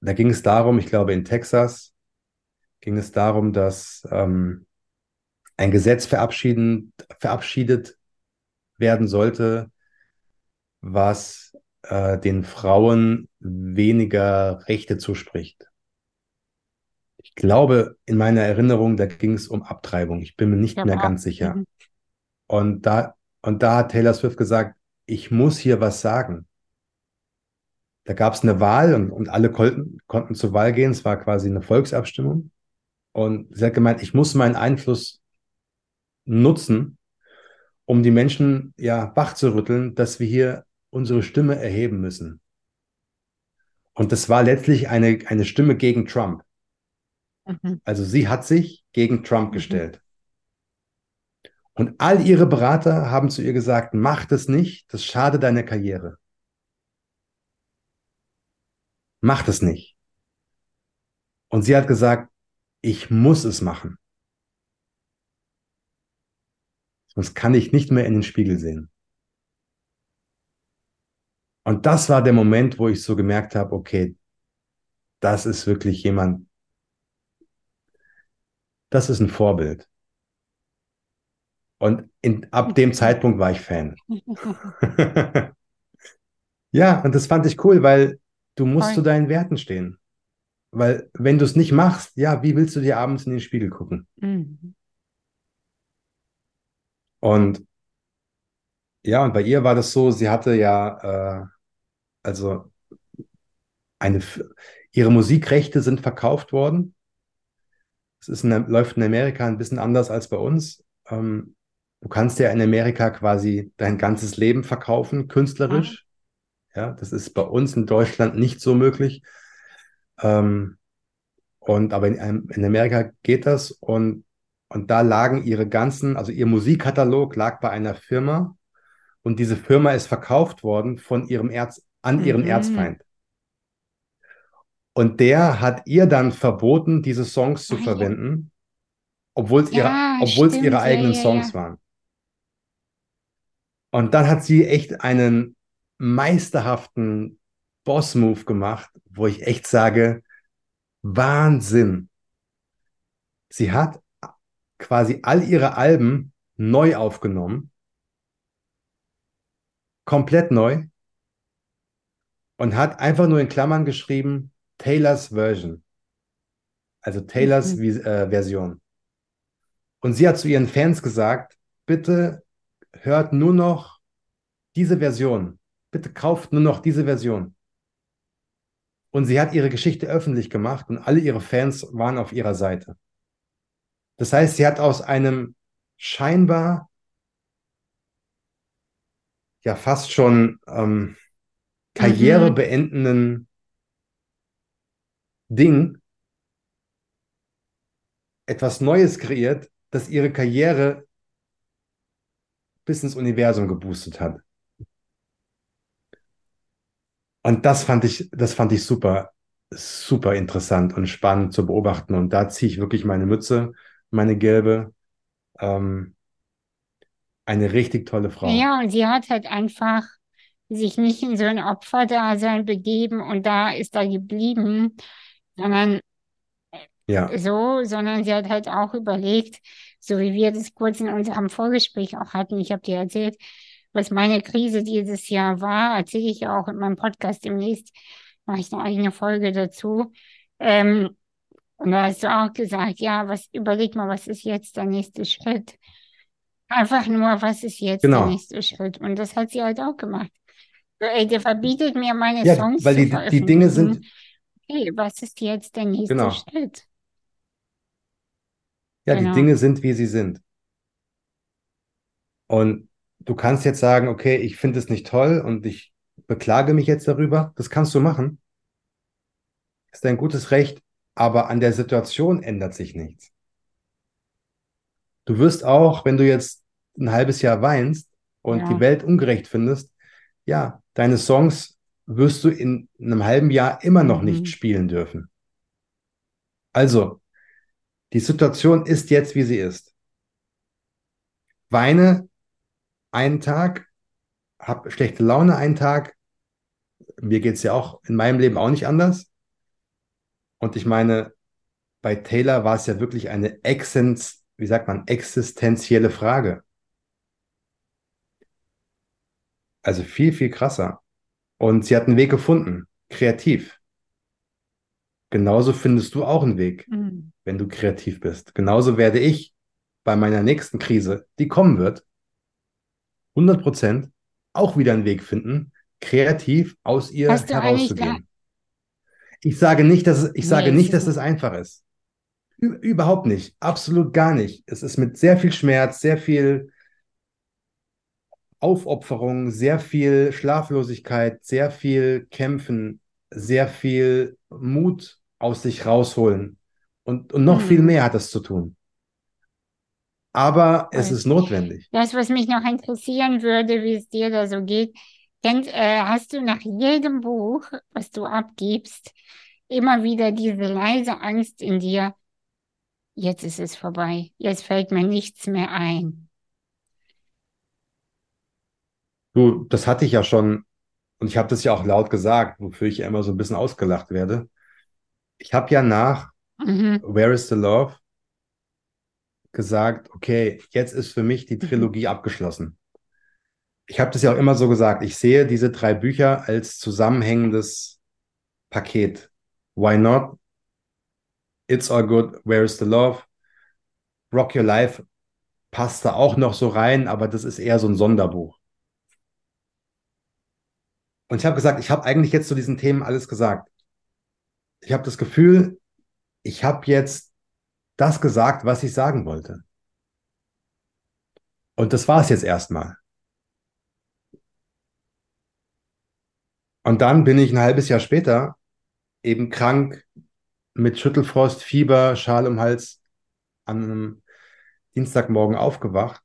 Da ging es darum, ich glaube in Texas, ging es darum, dass ähm, ein Gesetz verabschiedet werden sollte, was äh, den Frauen weniger Rechte zuspricht. Ich glaube, in meiner Erinnerung, da ging es um Abtreibung. Ich bin mir nicht mehr ganz sicher. Mhm. Und da, und da hat Taylor Swift gesagt, ich muss hier was sagen. Da gab es eine Wahl und, und alle konnten, konnten zur Wahl gehen. Es war quasi eine Volksabstimmung. Und sie hat gemeint, ich muss meinen Einfluss nutzen, um die Menschen ja wach zu rütteln, dass wir hier unsere Stimme erheben müssen. Und das war letztlich eine, eine Stimme gegen Trump. Mhm. Also sie hat sich gegen Trump mhm. gestellt. Und all ihre Berater haben zu ihr gesagt, mach das nicht, das schadet deiner Karriere. Mach das nicht. Und sie hat gesagt, ich muss es machen. Sonst kann ich nicht mehr in den Spiegel sehen. Und das war der Moment, wo ich so gemerkt habe, okay, das ist wirklich jemand, das ist ein Vorbild. Und in, ab dem Zeitpunkt war ich Fan. [LAUGHS] ja, und das fand ich cool, weil Du musst Voll. zu deinen Werten stehen. weil wenn du es nicht machst, ja, wie willst du dir abends in den Spiegel gucken? Mhm. Und ja, und bei ihr war das so, sie hatte ja, äh, also eine, ihre Musikrechte sind verkauft worden. Es ist in, läuft in Amerika ein bisschen anders als bei uns. Ähm, du kannst ja in Amerika quasi dein ganzes Leben verkaufen, künstlerisch. Mhm. Ja, das ist bei uns in Deutschland nicht so möglich. Ähm, und aber in, in Amerika geht das und, und da lagen ihre ganzen, also ihr Musikkatalog lag bei einer Firma und diese Firma ist verkauft worden von ihrem Erz, an ihren mhm. Erzfeind. Und der hat ihr dann verboten, diese Songs zu Ach, verwenden, obwohl es ja, ihre, ihre eigenen ja, ja, Songs waren. Und dann hat sie echt einen meisterhaften Boss-Move gemacht, wo ich echt sage, Wahnsinn. Sie hat quasi all ihre Alben neu aufgenommen, komplett neu, und hat einfach nur in Klammern geschrieben, Taylors Version. Also Taylors mhm. äh, Version. Und sie hat zu ihren Fans gesagt, bitte hört nur noch diese Version. Bitte kauft nur noch diese Version. Und sie hat ihre Geschichte öffentlich gemacht und alle ihre Fans waren auf ihrer Seite. Das heißt, sie hat aus einem scheinbar ja fast schon ähm, karrierebeendenden mhm. Ding etwas Neues kreiert, das ihre Karriere bis ins Universum geboostet hat. Und das fand ich, das fand ich super, super interessant und spannend zu beobachten. Und da ziehe ich wirklich meine Mütze, meine gelbe. Ähm, eine richtig tolle Frau. Ja, und sie hat halt einfach sich nicht in so ein Opferdasein begeben und da ist da geblieben, sondern ja. so, sondern sie hat halt auch überlegt, so wie wir das kurz in unserem Vorgespräch auch hatten, ich habe dir erzählt, was meine Krise dieses Jahr war, erzähle ich ja auch in meinem Podcast demnächst, mache ich eine eigene Folge dazu. Ähm, und da hast du auch gesagt, ja, was, überleg mal, was ist jetzt der nächste Schritt? Einfach nur, was ist jetzt genau. der nächste Schritt? Und das hat sie halt auch gemacht. So, ey, der verbietet mir meine ja, Songs weil die, die Dinge sind. Hey, was ist jetzt der nächste genau. Schritt? Ja, genau. die Dinge sind, wie sie sind. Und du kannst jetzt sagen, okay, ich finde es nicht toll und ich beklage mich jetzt darüber. Das kannst du machen. Ist dein gutes Recht, aber an der Situation ändert sich nichts. Du wirst auch, wenn du jetzt ein halbes Jahr weinst und ja. die Welt ungerecht findest, ja, deine Songs wirst du in einem halben Jahr immer noch mhm. nicht spielen dürfen. Also, die Situation ist jetzt, wie sie ist. Weine einen Tag, habe schlechte Laune einen Tag. Mir geht es ja auch in meinem Leben auch nicht anders. Und ich meine, bei Taylor war es ja wirklich eine Exzens, wie sagt man, existenzielle Frage. Also viel, viel krasser. Und sie hat einen Weg gefunden, kreativ. Genauso findest du auch einen Weg, mhm. wenn du kreativ bist. Genauso werde ich bei meiner nächsten Krise, die kommen wird, 100 Prozent auch wieder einen Weg finden, kreativ aus ihr herauszugehen. Ich sage nicht, dass es, ich nee, sage nicht, dass es einfach ist. Überhaupt nicht. Absolut gar nicht. Es ist mit sehr viel Schmerz, sehr viel Aufopferung, sehr viel Schlaflosigkeit, sehr viel Kämpfen, sehr viel Mut aus sich rausholen. Und, und noch hm. viel mehr hat das zu tun aber es ist notwendig. Das, was mich noch interessieren würde, wie es dir da so geht, kennt, äh, hast du nach jedem Buch, was du abgibst, immer wieder diese leise Angst in dir, jetzt ist es vorbei, jetzt fällt mir nichts mehr ein. Du, das hatte ich ja schon, und ich habe das ja auch laut gesagt, wofür ich ja immer so ein bisschen ausgelacht werde. Ich habe ja nach mhm. Where is the Love gesagt, okay, jetzt ist für mich die mhm. Trilogie abgeschlossen. Ich habe das ja auch immer so gesagt, ich sehe diese drei Bücher als zusammenhängendes Paket. Why not? It's All Good, Where is the Love? Rock Your Life passt da auch noch so rein, aber das ist eher so ein Sonderbuch. Und ich habe gesagt, ich habe eigentlich jetzt zu diesen Themen alles gesagt. Ich habe das Gefühl, ich habe jetzt das gesagt, was ich sagen wollte. Und das war es jetzt erstmal. Und dann bin ich ein halbes Jahr später eben krank mit Schüttelfrost, Fieber, Schal im Hals an einem Dienstagmorgen aufgewacht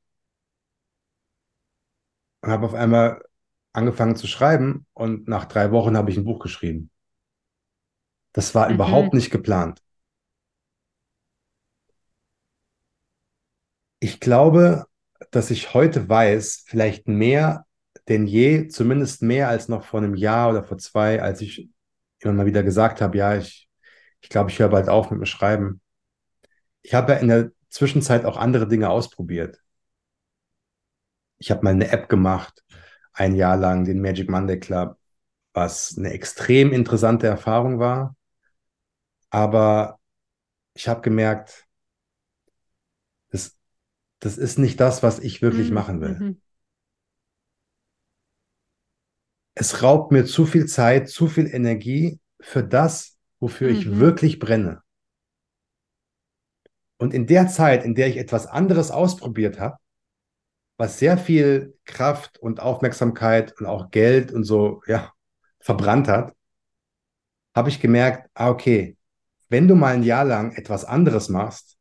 und habe auf einmal angefangen zu schreiben und nach drei Wochen habe ich ein Buch geschrieben. Das war mhm. überhaupt nicht geplant. Ich glaube, dass ich heute weiß, vielleicht mehr denn je, zumindest mehr als noch vor einem Jahr oder vor zwei, als ich immer mal wieder gesagt habe, ja, ich, ich glaube, ich höre bald auf mit dem Schreiben. Ich habe ja in der Zwischenzeit auch andere Dinge ausprobiert. Ich habe mal eine App gemacht, ein Jahr lang, den Magic Monday Club, was eine extrem interessante Erfahrung war. Aber ich habe gemerkt, das, das ist nicht das, was ich wirklich mhm. machen will. Mhm. Es raubt mir zu viel Zeit, zu viel Energie für das, wofür mhm. ich wirklich brenne. Und in der Zeit, in der ich etwas anderes ausprobiert habe, was sehr viel Kraft und Aufmerksamkeit und auch Geld und so, ja, verbrannt hat, habe ich gemerkt, ah, okay, wenn du mal ein Jahr lang etwas anderes machst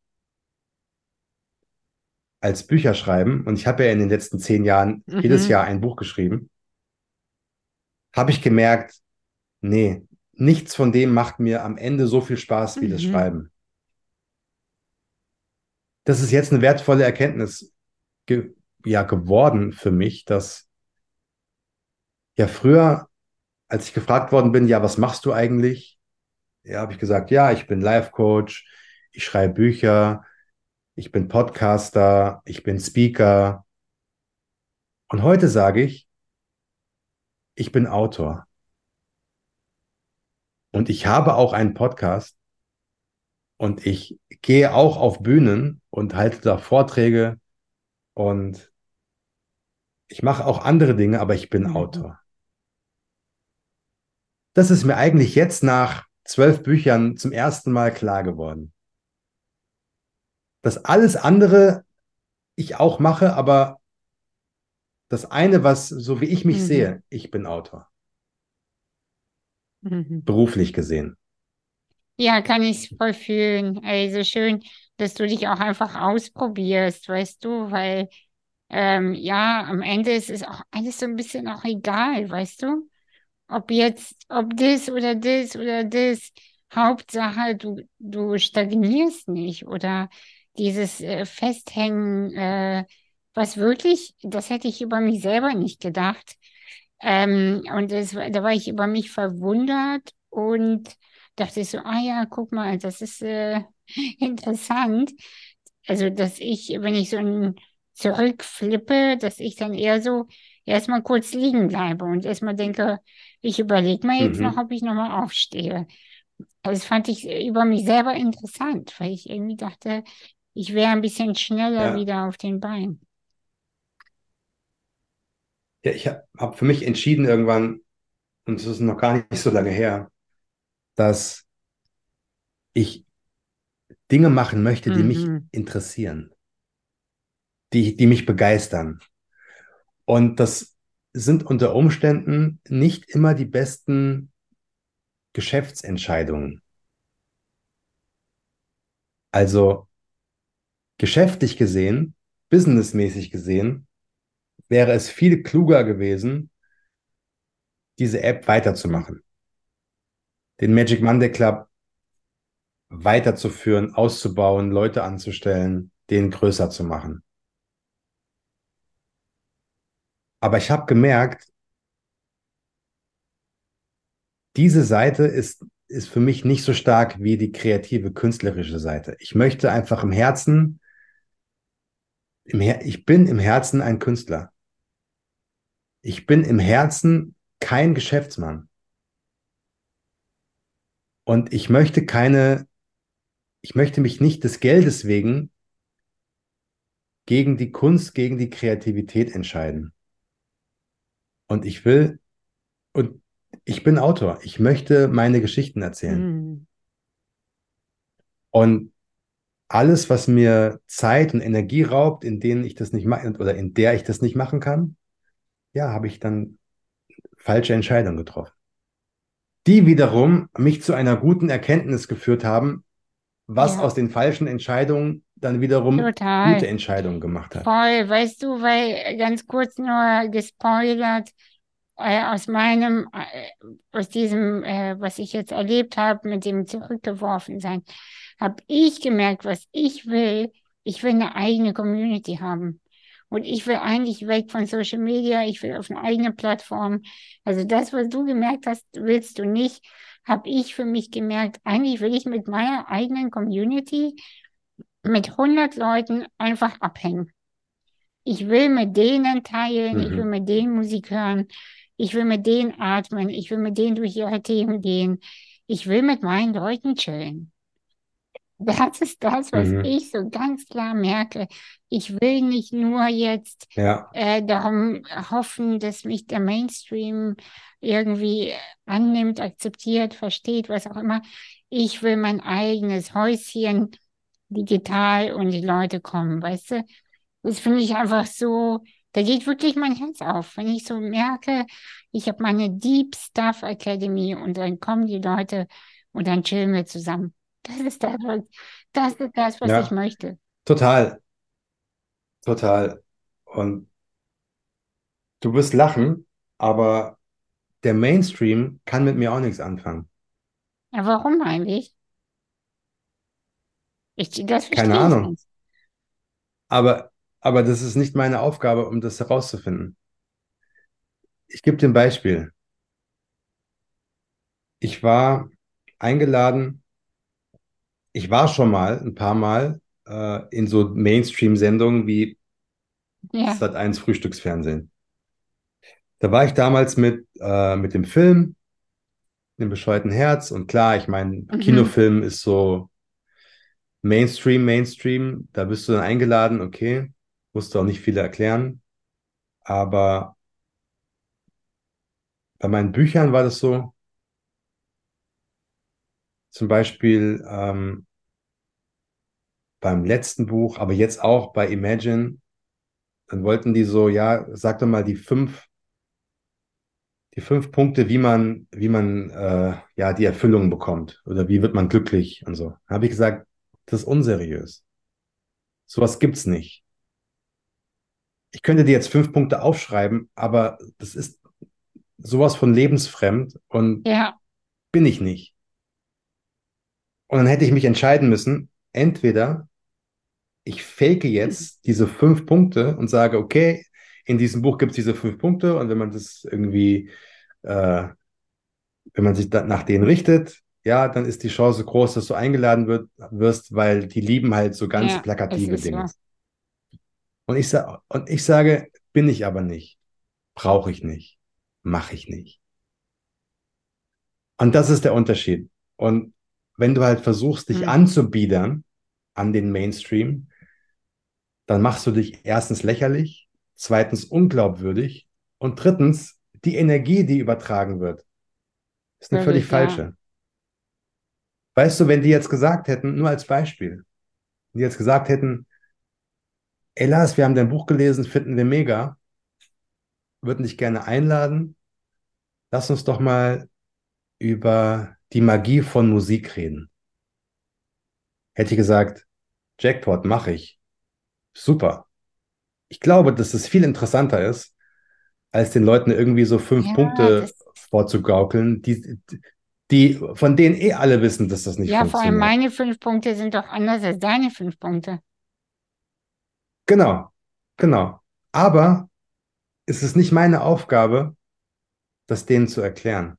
als Bücher schreiben, und ich habe ja in den letzten zehn Jahren mhm. jedes Jahr ein Buch geschrieben, habe ich gemerkt, nee, nichts von dem macht mir am Ende so viel Spaß wie mhm. das Schreiben. Das ist jetzt eine wertvolle Erkenntnis ge ja, geworden für mich, dass ja früher, als ich gefragt worden bin, ja, was machst du eigentlich? Ja, habe ich gesagt, ja, ich bin Life Coach, ich schreibe Bücher, ich bin Podcaster, ich bin Speaker. Und heute sage ich, ich bin Autor. Und ich habe auch einen Podcast und ich gehe auch auf Bühnen und halte da Vorträge und ich mache auch andere Dinge, aber ich bin mhm. Autor. Das ist mir eigentlich jetzt nach zwölf Büchern zum ersten Mal klar geworden. Dass alles andere ich auch mache, aber das eine, was, so wie ich mich mhm. sehe, ich bin Autor. Mhm. Beruflich gesehen. Ja, kann ich voll fühlen. Also schön, dass du dich auch einfach ausprobierst, weißt du, weil ähm, ja, am Ende ist es auch alles so ein bisschen auch egal, weißt du? Ob jetzt, ob das oder das oder das. Hauptsache, du, du stagnierst nicht oder dieses äh, Festhängen, äh, was wirklich, das hätte ich über mich selber nicht gedacht. Ähm, und das, da war ich über mich verwundert und dachte so, ah ja, guck mal, das ist äh, [LAUGHS] interessant. Also, dass ich, wenn ich so ein zurückflippe, dass ich dann eher so erstmal kurz liegen bleibe und erstmal denke, ich überlege mal jetzt mhm. noch, ob ich nochmal aufstehe. Das fand ich über mich selber interessant, weil ich irgendwie dachte, ich wäre ein bisschen schneller ja. wieder auf den Beinen. Ja, ich habe hab für mich entschieden irgendwann, und es ist noch gar nicht so lange her, dass ich Dinge machen möchte, die mhm. mich interessieren, die, die mich begeistern. Und das sind unter Umständen nicht immer die besten Geschäftsentscheidungen. Also geschäftlich gesehen, businessmäßig gesehen, wäre es viel kluger gewesen, diese App weiterzumachen. Den Magic Monday Club weiterzuführen, auszubauen, Leute anzustellen, den größer zu machen. Aber ich habe gemerkt, diese Seite ist, ist für mich nicht so stark wie die kreative, künstlerische Seite. Ich möchte einfach im Herzen, im Her ich bin im Herzen ein Künstler ich bin im Herzen kein Geschäftsmann. Und ich möchte keine ich möchte mich nicht des Geldes wegen gegen die Kunst, gegen die Kreativität entscheiden. Und ich will, und ich bin Autor, ich möchte meine Geschichten erzählen. Mhm. Und alles, was mir Zeit und Energie raubt, in denen ich das nicht mache oder in der ich das nicht machen kann, ja, habe ich dann falsche Entscheidungen getroffen. Die wiederum mich zu einer guten Erkenntnis geführt haben, was ja. aus den falschen Entscheidungen dann wiederum Total. gute Entscheidungen gemacht hat. Voll, weißt du, weil ganz kurz nur gespoilert, äh, aus meinem, äh, aus diesem, äh, was ich jetzt erlebt habe, mit dem zurückgeworfen sein, habe ich gemerkt, was ich will. Ich will eine eigene Community haben. Und ich will eigentlich weg von Social Media, ich will auf eine eigene Plattform. Also das, was du gemerkt hast, willst du nicht, habe ich für mich gemerkt, eigentlich will ich mit meiner eigenen Community mit 100 Leuten einfach abhängen. Ich will mit denen teilen, mhm. ich will mit denen Musik hören, ich will mit denen atmen, ich will mit denen durch ihre Themen gehen, ich will mit meinen Leuten chillen. Das ist das, was mhm. ich so ganz klar merke. Ich will nicht nur jetzt ja. äh, darum hoffen, dass mich der Mainstream irgendwie annimmt, akzeptiert, versteht, was auch immer. Ich will mein eigenes Häuschen digital und die Leute kommen, weißt du? Das finde ich einfach so, da geht wirklich mein Herz auf, wenn ich so merke, ich habe meine Deep Stuff Academy und dann kommen die Leute und dann chillen wir zusammen. Das ist das, was, das, ist das, was ja, ich möchte. Total. Total. Und du wirst lachen, aber der Mainstream kann mit mir auch nichts anfangen. Ja, warum eigentlich? Ich, das Keine Ahnung. Nicht. Aber, aber das ist nicht meine Aufgabe, um das herauszufinden. Ich gebe dir ein Beispiel. Ich war eingeladen ich war schon mal ein paar Mal äh, in so Mainstream-Sendungen wie ja. Sat1 Frühstücksfernsehen. Da war ich damals mit, äh, mit dem Film, dem bescheuerten Herz. Und klar, ich meine, mhm. Kinofilm ist so Mainstream, Mainstream. Da bist du dann eingeladen, okay. Musst du auch nicht viel erklären. Aber bei meinen Büchern war das so, zum Beispiel ähm, beim letzten Buch, aber jetzt auch bei Imagine, dann wollten die so, ja, sag doch mal die fünf, die fünf Punkte, wie man, wie man äh, ja die Erfüllung bekommt oder wie wird man glücklich und so. Habe ich gesagt, das ist unseriös. Sowas gibt's nicht. Ich könnte dir jetzt fünf Punkte aufschreiben, aber das ist sowas von lebensfremd und ja. bin ich nicht. Und dann hätte ich mich entscheiden müssen, entweder ich fake jetzt diese fünf Punkte und sage, okay, in diesem Buch gibt es diese fünf Punkte und wenn man das irgendwie, äh, wenn man sich nach denen richtet, ja, dann ist die Chance groß, dass du eingeladen wird, wirst, weil die lieben halt so ganz ja, plakative Dinge. Und ich, und ich sage, bin ich aber nicht. Brauche ich nicht. Mache ich nicht. Und das ist der Unterschied. Und wenn du halt versuchst, dich mhm. anzubiedern an den Mainstream, dann machst du dich erstens lächerlich, zweitens unglaubwürdig und drittens die Energie, die übertragen wird, ist eine völlig, völlig falsche. Weißt du, wenn die jetzt gesagt hätten, nur als Beispiel, die jetzt gesagt hätten, ey Lars, wir haben dein Buch gelesen, finden wir mega, würden dich gerne einladen, lass uns doch mal über die Magie von Musik reden. Hätte ich gesagt, Jackpot mache ich. Super. Ich glaube, dass es viel interessanter ist, als den Leuten irgendwie so fünf ja, Punkte vorzugaukeln, die, die, von denen eh alle wissen, dass das nicht ja, funktioniert. Ja, vor allem meine fünf Punkte sind doch anders als deine fünf Punkte. Genau, genau. Aber es ist nicht meine Aufgabe, das denen zu erklären.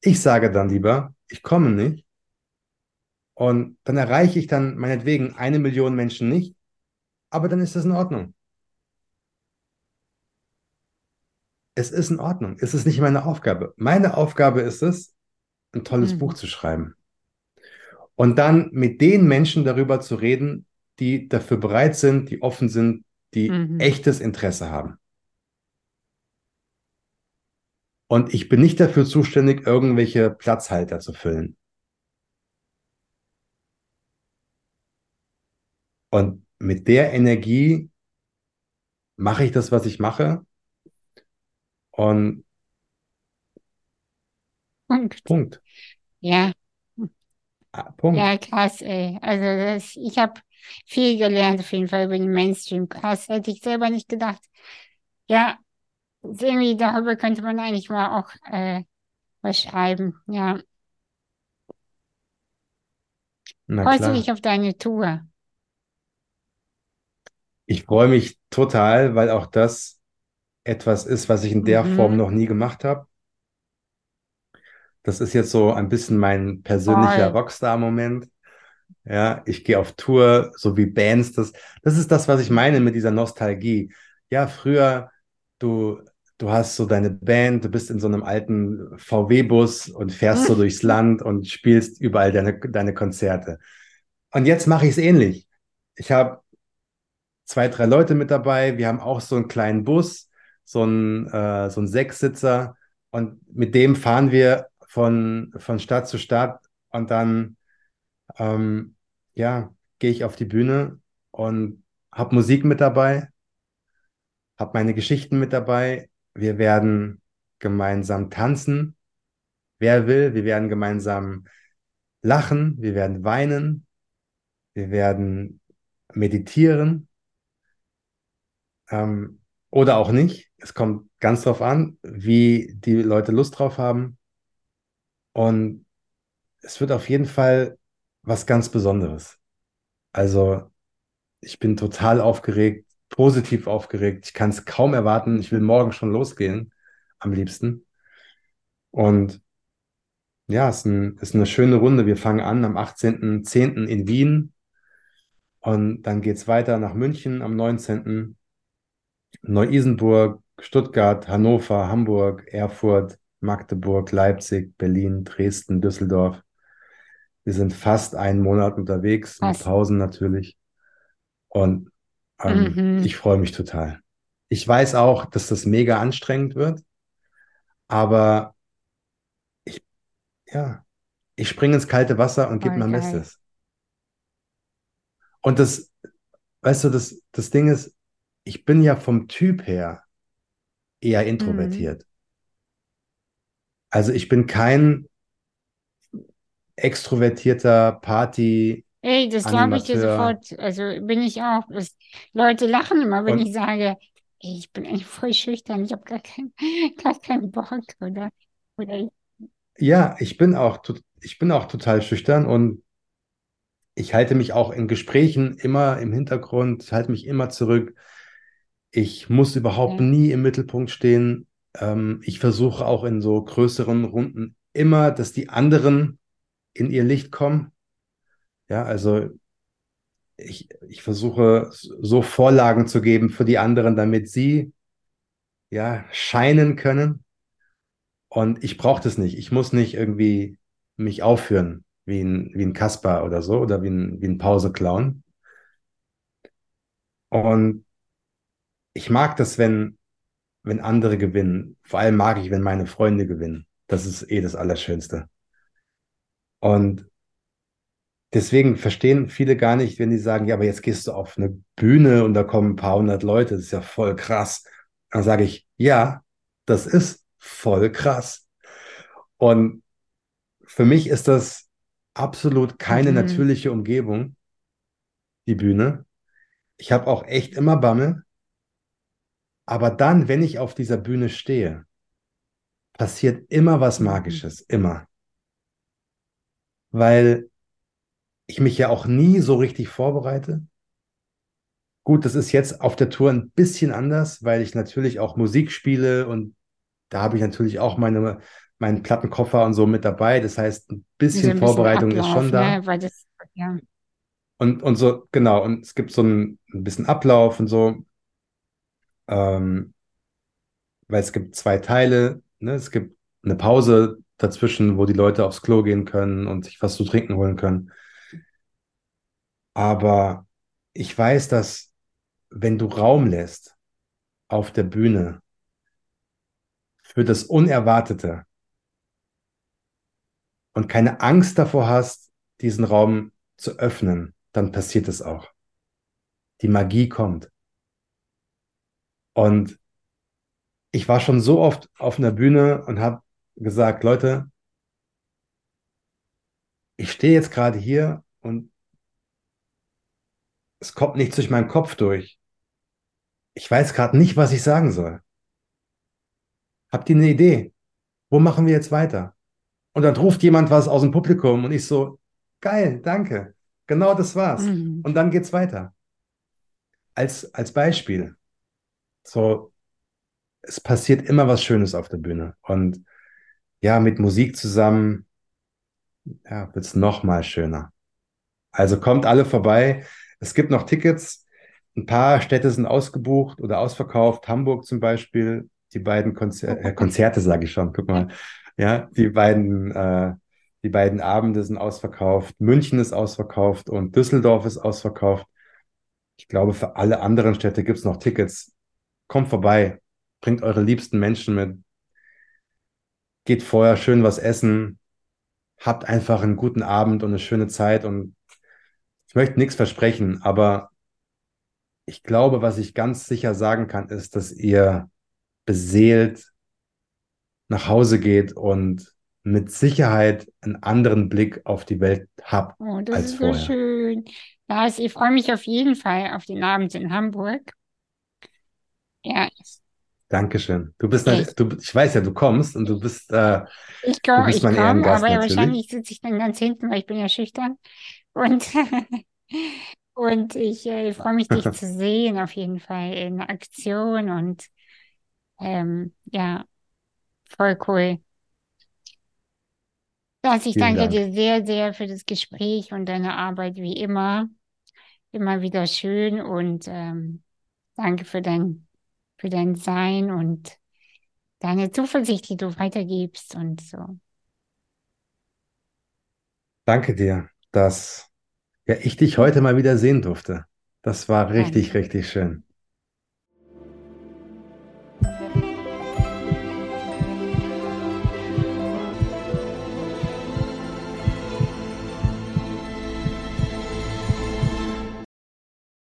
Ich sage dann lieber, ich komme nicht. Und dann erreiche ich dann meinetwegen eine Million Menschen nicht, aber dann ist das in Ordnung. Es ist in Ordnung. Es ist nicht meine Aufgabe. Meine Aufgabe ist es, ein tolles mhm. Buch zu schreiben. Und dann mit den Menschen darüber zu reden, die dafür bereit sind, die offen sind, die mhm. echtes Interesse haben. Und ich bin nicht dafür zuständig, irgendwelche Platzhalter zu füllen. Und mit der Energie mache ich das, was ich mache. Und Punkt. Punkt. Ja. Ah, Punkt. Ja, krass, ey. Also das, ich habe viel gelernt auf jeden Fall über den Mainstream. Krass, hätte ich selber nicht gedacht. Ja, irgendwie darüber könnte man eigentlich mal auch äh, was schreiben. Ja. Na Freust du dich auf deine Tour? Ich freue mich total, weil auch das etwas ist, was ich in der Form Mhm. noch nie gemacht habe. Das ist jetzt so ein bisschen mein persönlicher Voll. Rockstar-Moment. Ja, ich gehe auf Tour, so wie Bands. Das, das ist das, was ich meine mit dieser Nostalgie. Ja, früher, du, du hast so deine Band, du bist in so einem alten VW-Bus und fährst so [LAUGHS] durchs Land und spielst überall deine, deine Konzerte. Und jetzt mache ich es ähnlich. Ich habe zwei, drei Leute mit dabei. Wir haben auch so einen kleinen Bus, so einen, äh, so einen Sechssitzer. Und mit dem fahren wir von, von Stadt zu Stadt. Und dann, ähm, ja, gehe ich auf die Bühne und habe Musik mit dabei, habe meine Geschichten mit dabei. Wir werden gemeinsam tanzen, wer will. Wir werden gemeinsam lachen, wir werden weinen, wir werden meditieren ähm, oder auch nicht. Es kommt ganz drauf an, wie die Leute Lust drauf haben. Und es wird auf jeden Fall was ganz Besonderes. Also ich bin total aufgeregt, positiv aufgeregt. Ich kann es kaum erwarten. Ich will morgen schon losgehen, am liebsten. Und ja, es ist, ein, ist eine schöne Runde. Wir fangen an am 18.10. in Wien und dann geht es weiter nach München am 19. Neu-Isenburg, Stuttgart, Hannover, Hamburg, Erfurt, Magdeburg, Leipzig, Berlin, Dresden, Düsseldorf. Wir sind fast einen Monat unterwegs, mit. Pausen natürlich. Und ähm, Mhm. ich freue mich total. Ich weiß auch, dass das mega anstrengend wird, aber ich, ja, ich springe ins kalte Wasser und gebe Voll mein. Bestes. Und das, weißt du, das, das Ding ist, ich bin ja vom Typ her eher Mhm. Also ich bin kein extrovertierter Party, Ey, das glaube ich dir sofort. Also bin ich auch. Das, Leute lachen immer, wenn Und ich sage, ey, ich bin eigentlich voll schüchtern, ich habe gar keinen, [LAUGHS] gar keinen Bock oder, oder ja, ich bin auch, ich bin auch total schüchtern und ich halte mich auch in Gesprächen immer im Hintergrund, halte mich immer zurück. Ich muss überhaupt ja. nie im Mittelpunkt stehen. Ähm, ich versuche auch in so größeren Runden immer, dass die anderen in ihr Licht kommen. Ja, also ich, ich versuche so Vorlagen zu geben für die anderen, damit sie ja scheinen können. Und ich brauche das nicht. Ich muss nicht irgendwie mich aufführen wie ein, wie ein Kasper oder so oder wie ein, wie ein Pauseclown. Und ich mag das, wenn, wenn andere gewinnen. Vor allem mag ich, wenn meine Freunde gewinnen. Das ist eh das Allerschönste. Und deswegen verstehen viele gar nicht, wenn die sagen, ja, aber jetzt gehst du auf eine Bühne und da kommen ein paar hundert Leute, das ist ja voll krass. Dann sage ich, ja, das ist voll krass. Und für mich ist das absolut keine Mhm. natürliche Umgebung, die Bühne. Ich habe auch echt immer Bammel. Aber dann, wenn ich auf dieser Bühne stehe, passiert immer was Mhm. Magisches, immer. Weil ich mich ja auch nie so richtig vorbereite. Gut, das ist jetzt auf der Tour ein bisschen anders, weil ich natürlich auch Musik spiele und da habe ich natürlich auch meine, meinen Plattenkoffer und so mit dabei. Das heißt, ein So bisschen ein bisschen Vorbereitung ist Ablauf, schon da. ne? Weil das, ja. Und, und so, genau, und es gibt so ein, ein bisschen Ablauf und so, ähm, weil es gibt zwei Teile, ne? Es gibt eine Pause dazwischen, wo die Leute aufs Klo gehen können und sich was zu trinken holen können. Aber ich weiß, dass wenn du Raum lässt auf der Bühne für das Unerwartete und keine Angst davor hast, diesen Raum zu öffnen, dann passiert es auch. Die Magie kommt. Und ich war schon so oft auf einer Bühne und habe gesagt, Leute, ich stehe jetzt gerade hier und es kommt nichts durch meinen Kopf durch. Ich weiß gerade nicht, was ich sagen soll. Habt ihr eine Idee? Wo machen wir jetzt weiter? Und dann ruft jemand was aus dem Publikum und ich so, geil, danke. Genau das war's. Mhm. Und dann geht's weiter. Als, als Beispiel. So, es passiert immer was Schönes auf der Bühne. Und ja, mit Musik zusammen, ja, wird's noch mal schöner. Also kommt alle vorbei. Es gibt noch Tickets. Ein paar Städte sind ausgebucht oder ausverkauft. Hamburg zum Beispiel. Die beiden Konzer äh, Konzerte, sage ich schon. Guck mal. Ja, die beiden, äh, die beiden Abende sind ausverkauft. München ist ausverkauft und Düsseldorf ist ausverkauft. Ich glaube, für alle anderen Städte gibt es noch Tickets. Kommt vorbei. Bringt eure liebsten Menschen mit. Geht vorher schön was essen. Habt einfach einen guten Abend und eine schöne Zeit und ich möchte nichts versprechen, aber ich glaube, was ich ganz sicher sagen kann, ist, dass ihr beseelt nach Hause geht und mit Sicherheit einen anderen Blick auf die Welt habt oh, das als ist vorher. so schön. Also ich freue mich auf jeden Fall auf den Abend in Hamburg. Ja. Dankeschön. Du bist, okay. du, ich weiß ja, du kommst und du bist, äh, ich komm, du bist ich mein komm, Ehrengast aber natürlich. wahrscheinlich sitze ich dann ganz hinten, weil ich bin ja schüchtern. Und, [LAUGHS] und ich äh, freue mich, dich [LAUGHS] zu sehen, auf jeden Fall in Aktion. Und ähm, ja, voll cool. Das, ich Vielen danke Dank. dir sehr, sehr für das Gespräch und deine Arbeit wie immer. Immer wieder schön und ähm, danke für dein, für dein Sein und deine Zuversicht, die du weitergibst und so. Danke dir dass ja, ich dich heute mal wieder sehen durfte. Das war richtig, Danke. richtig schön.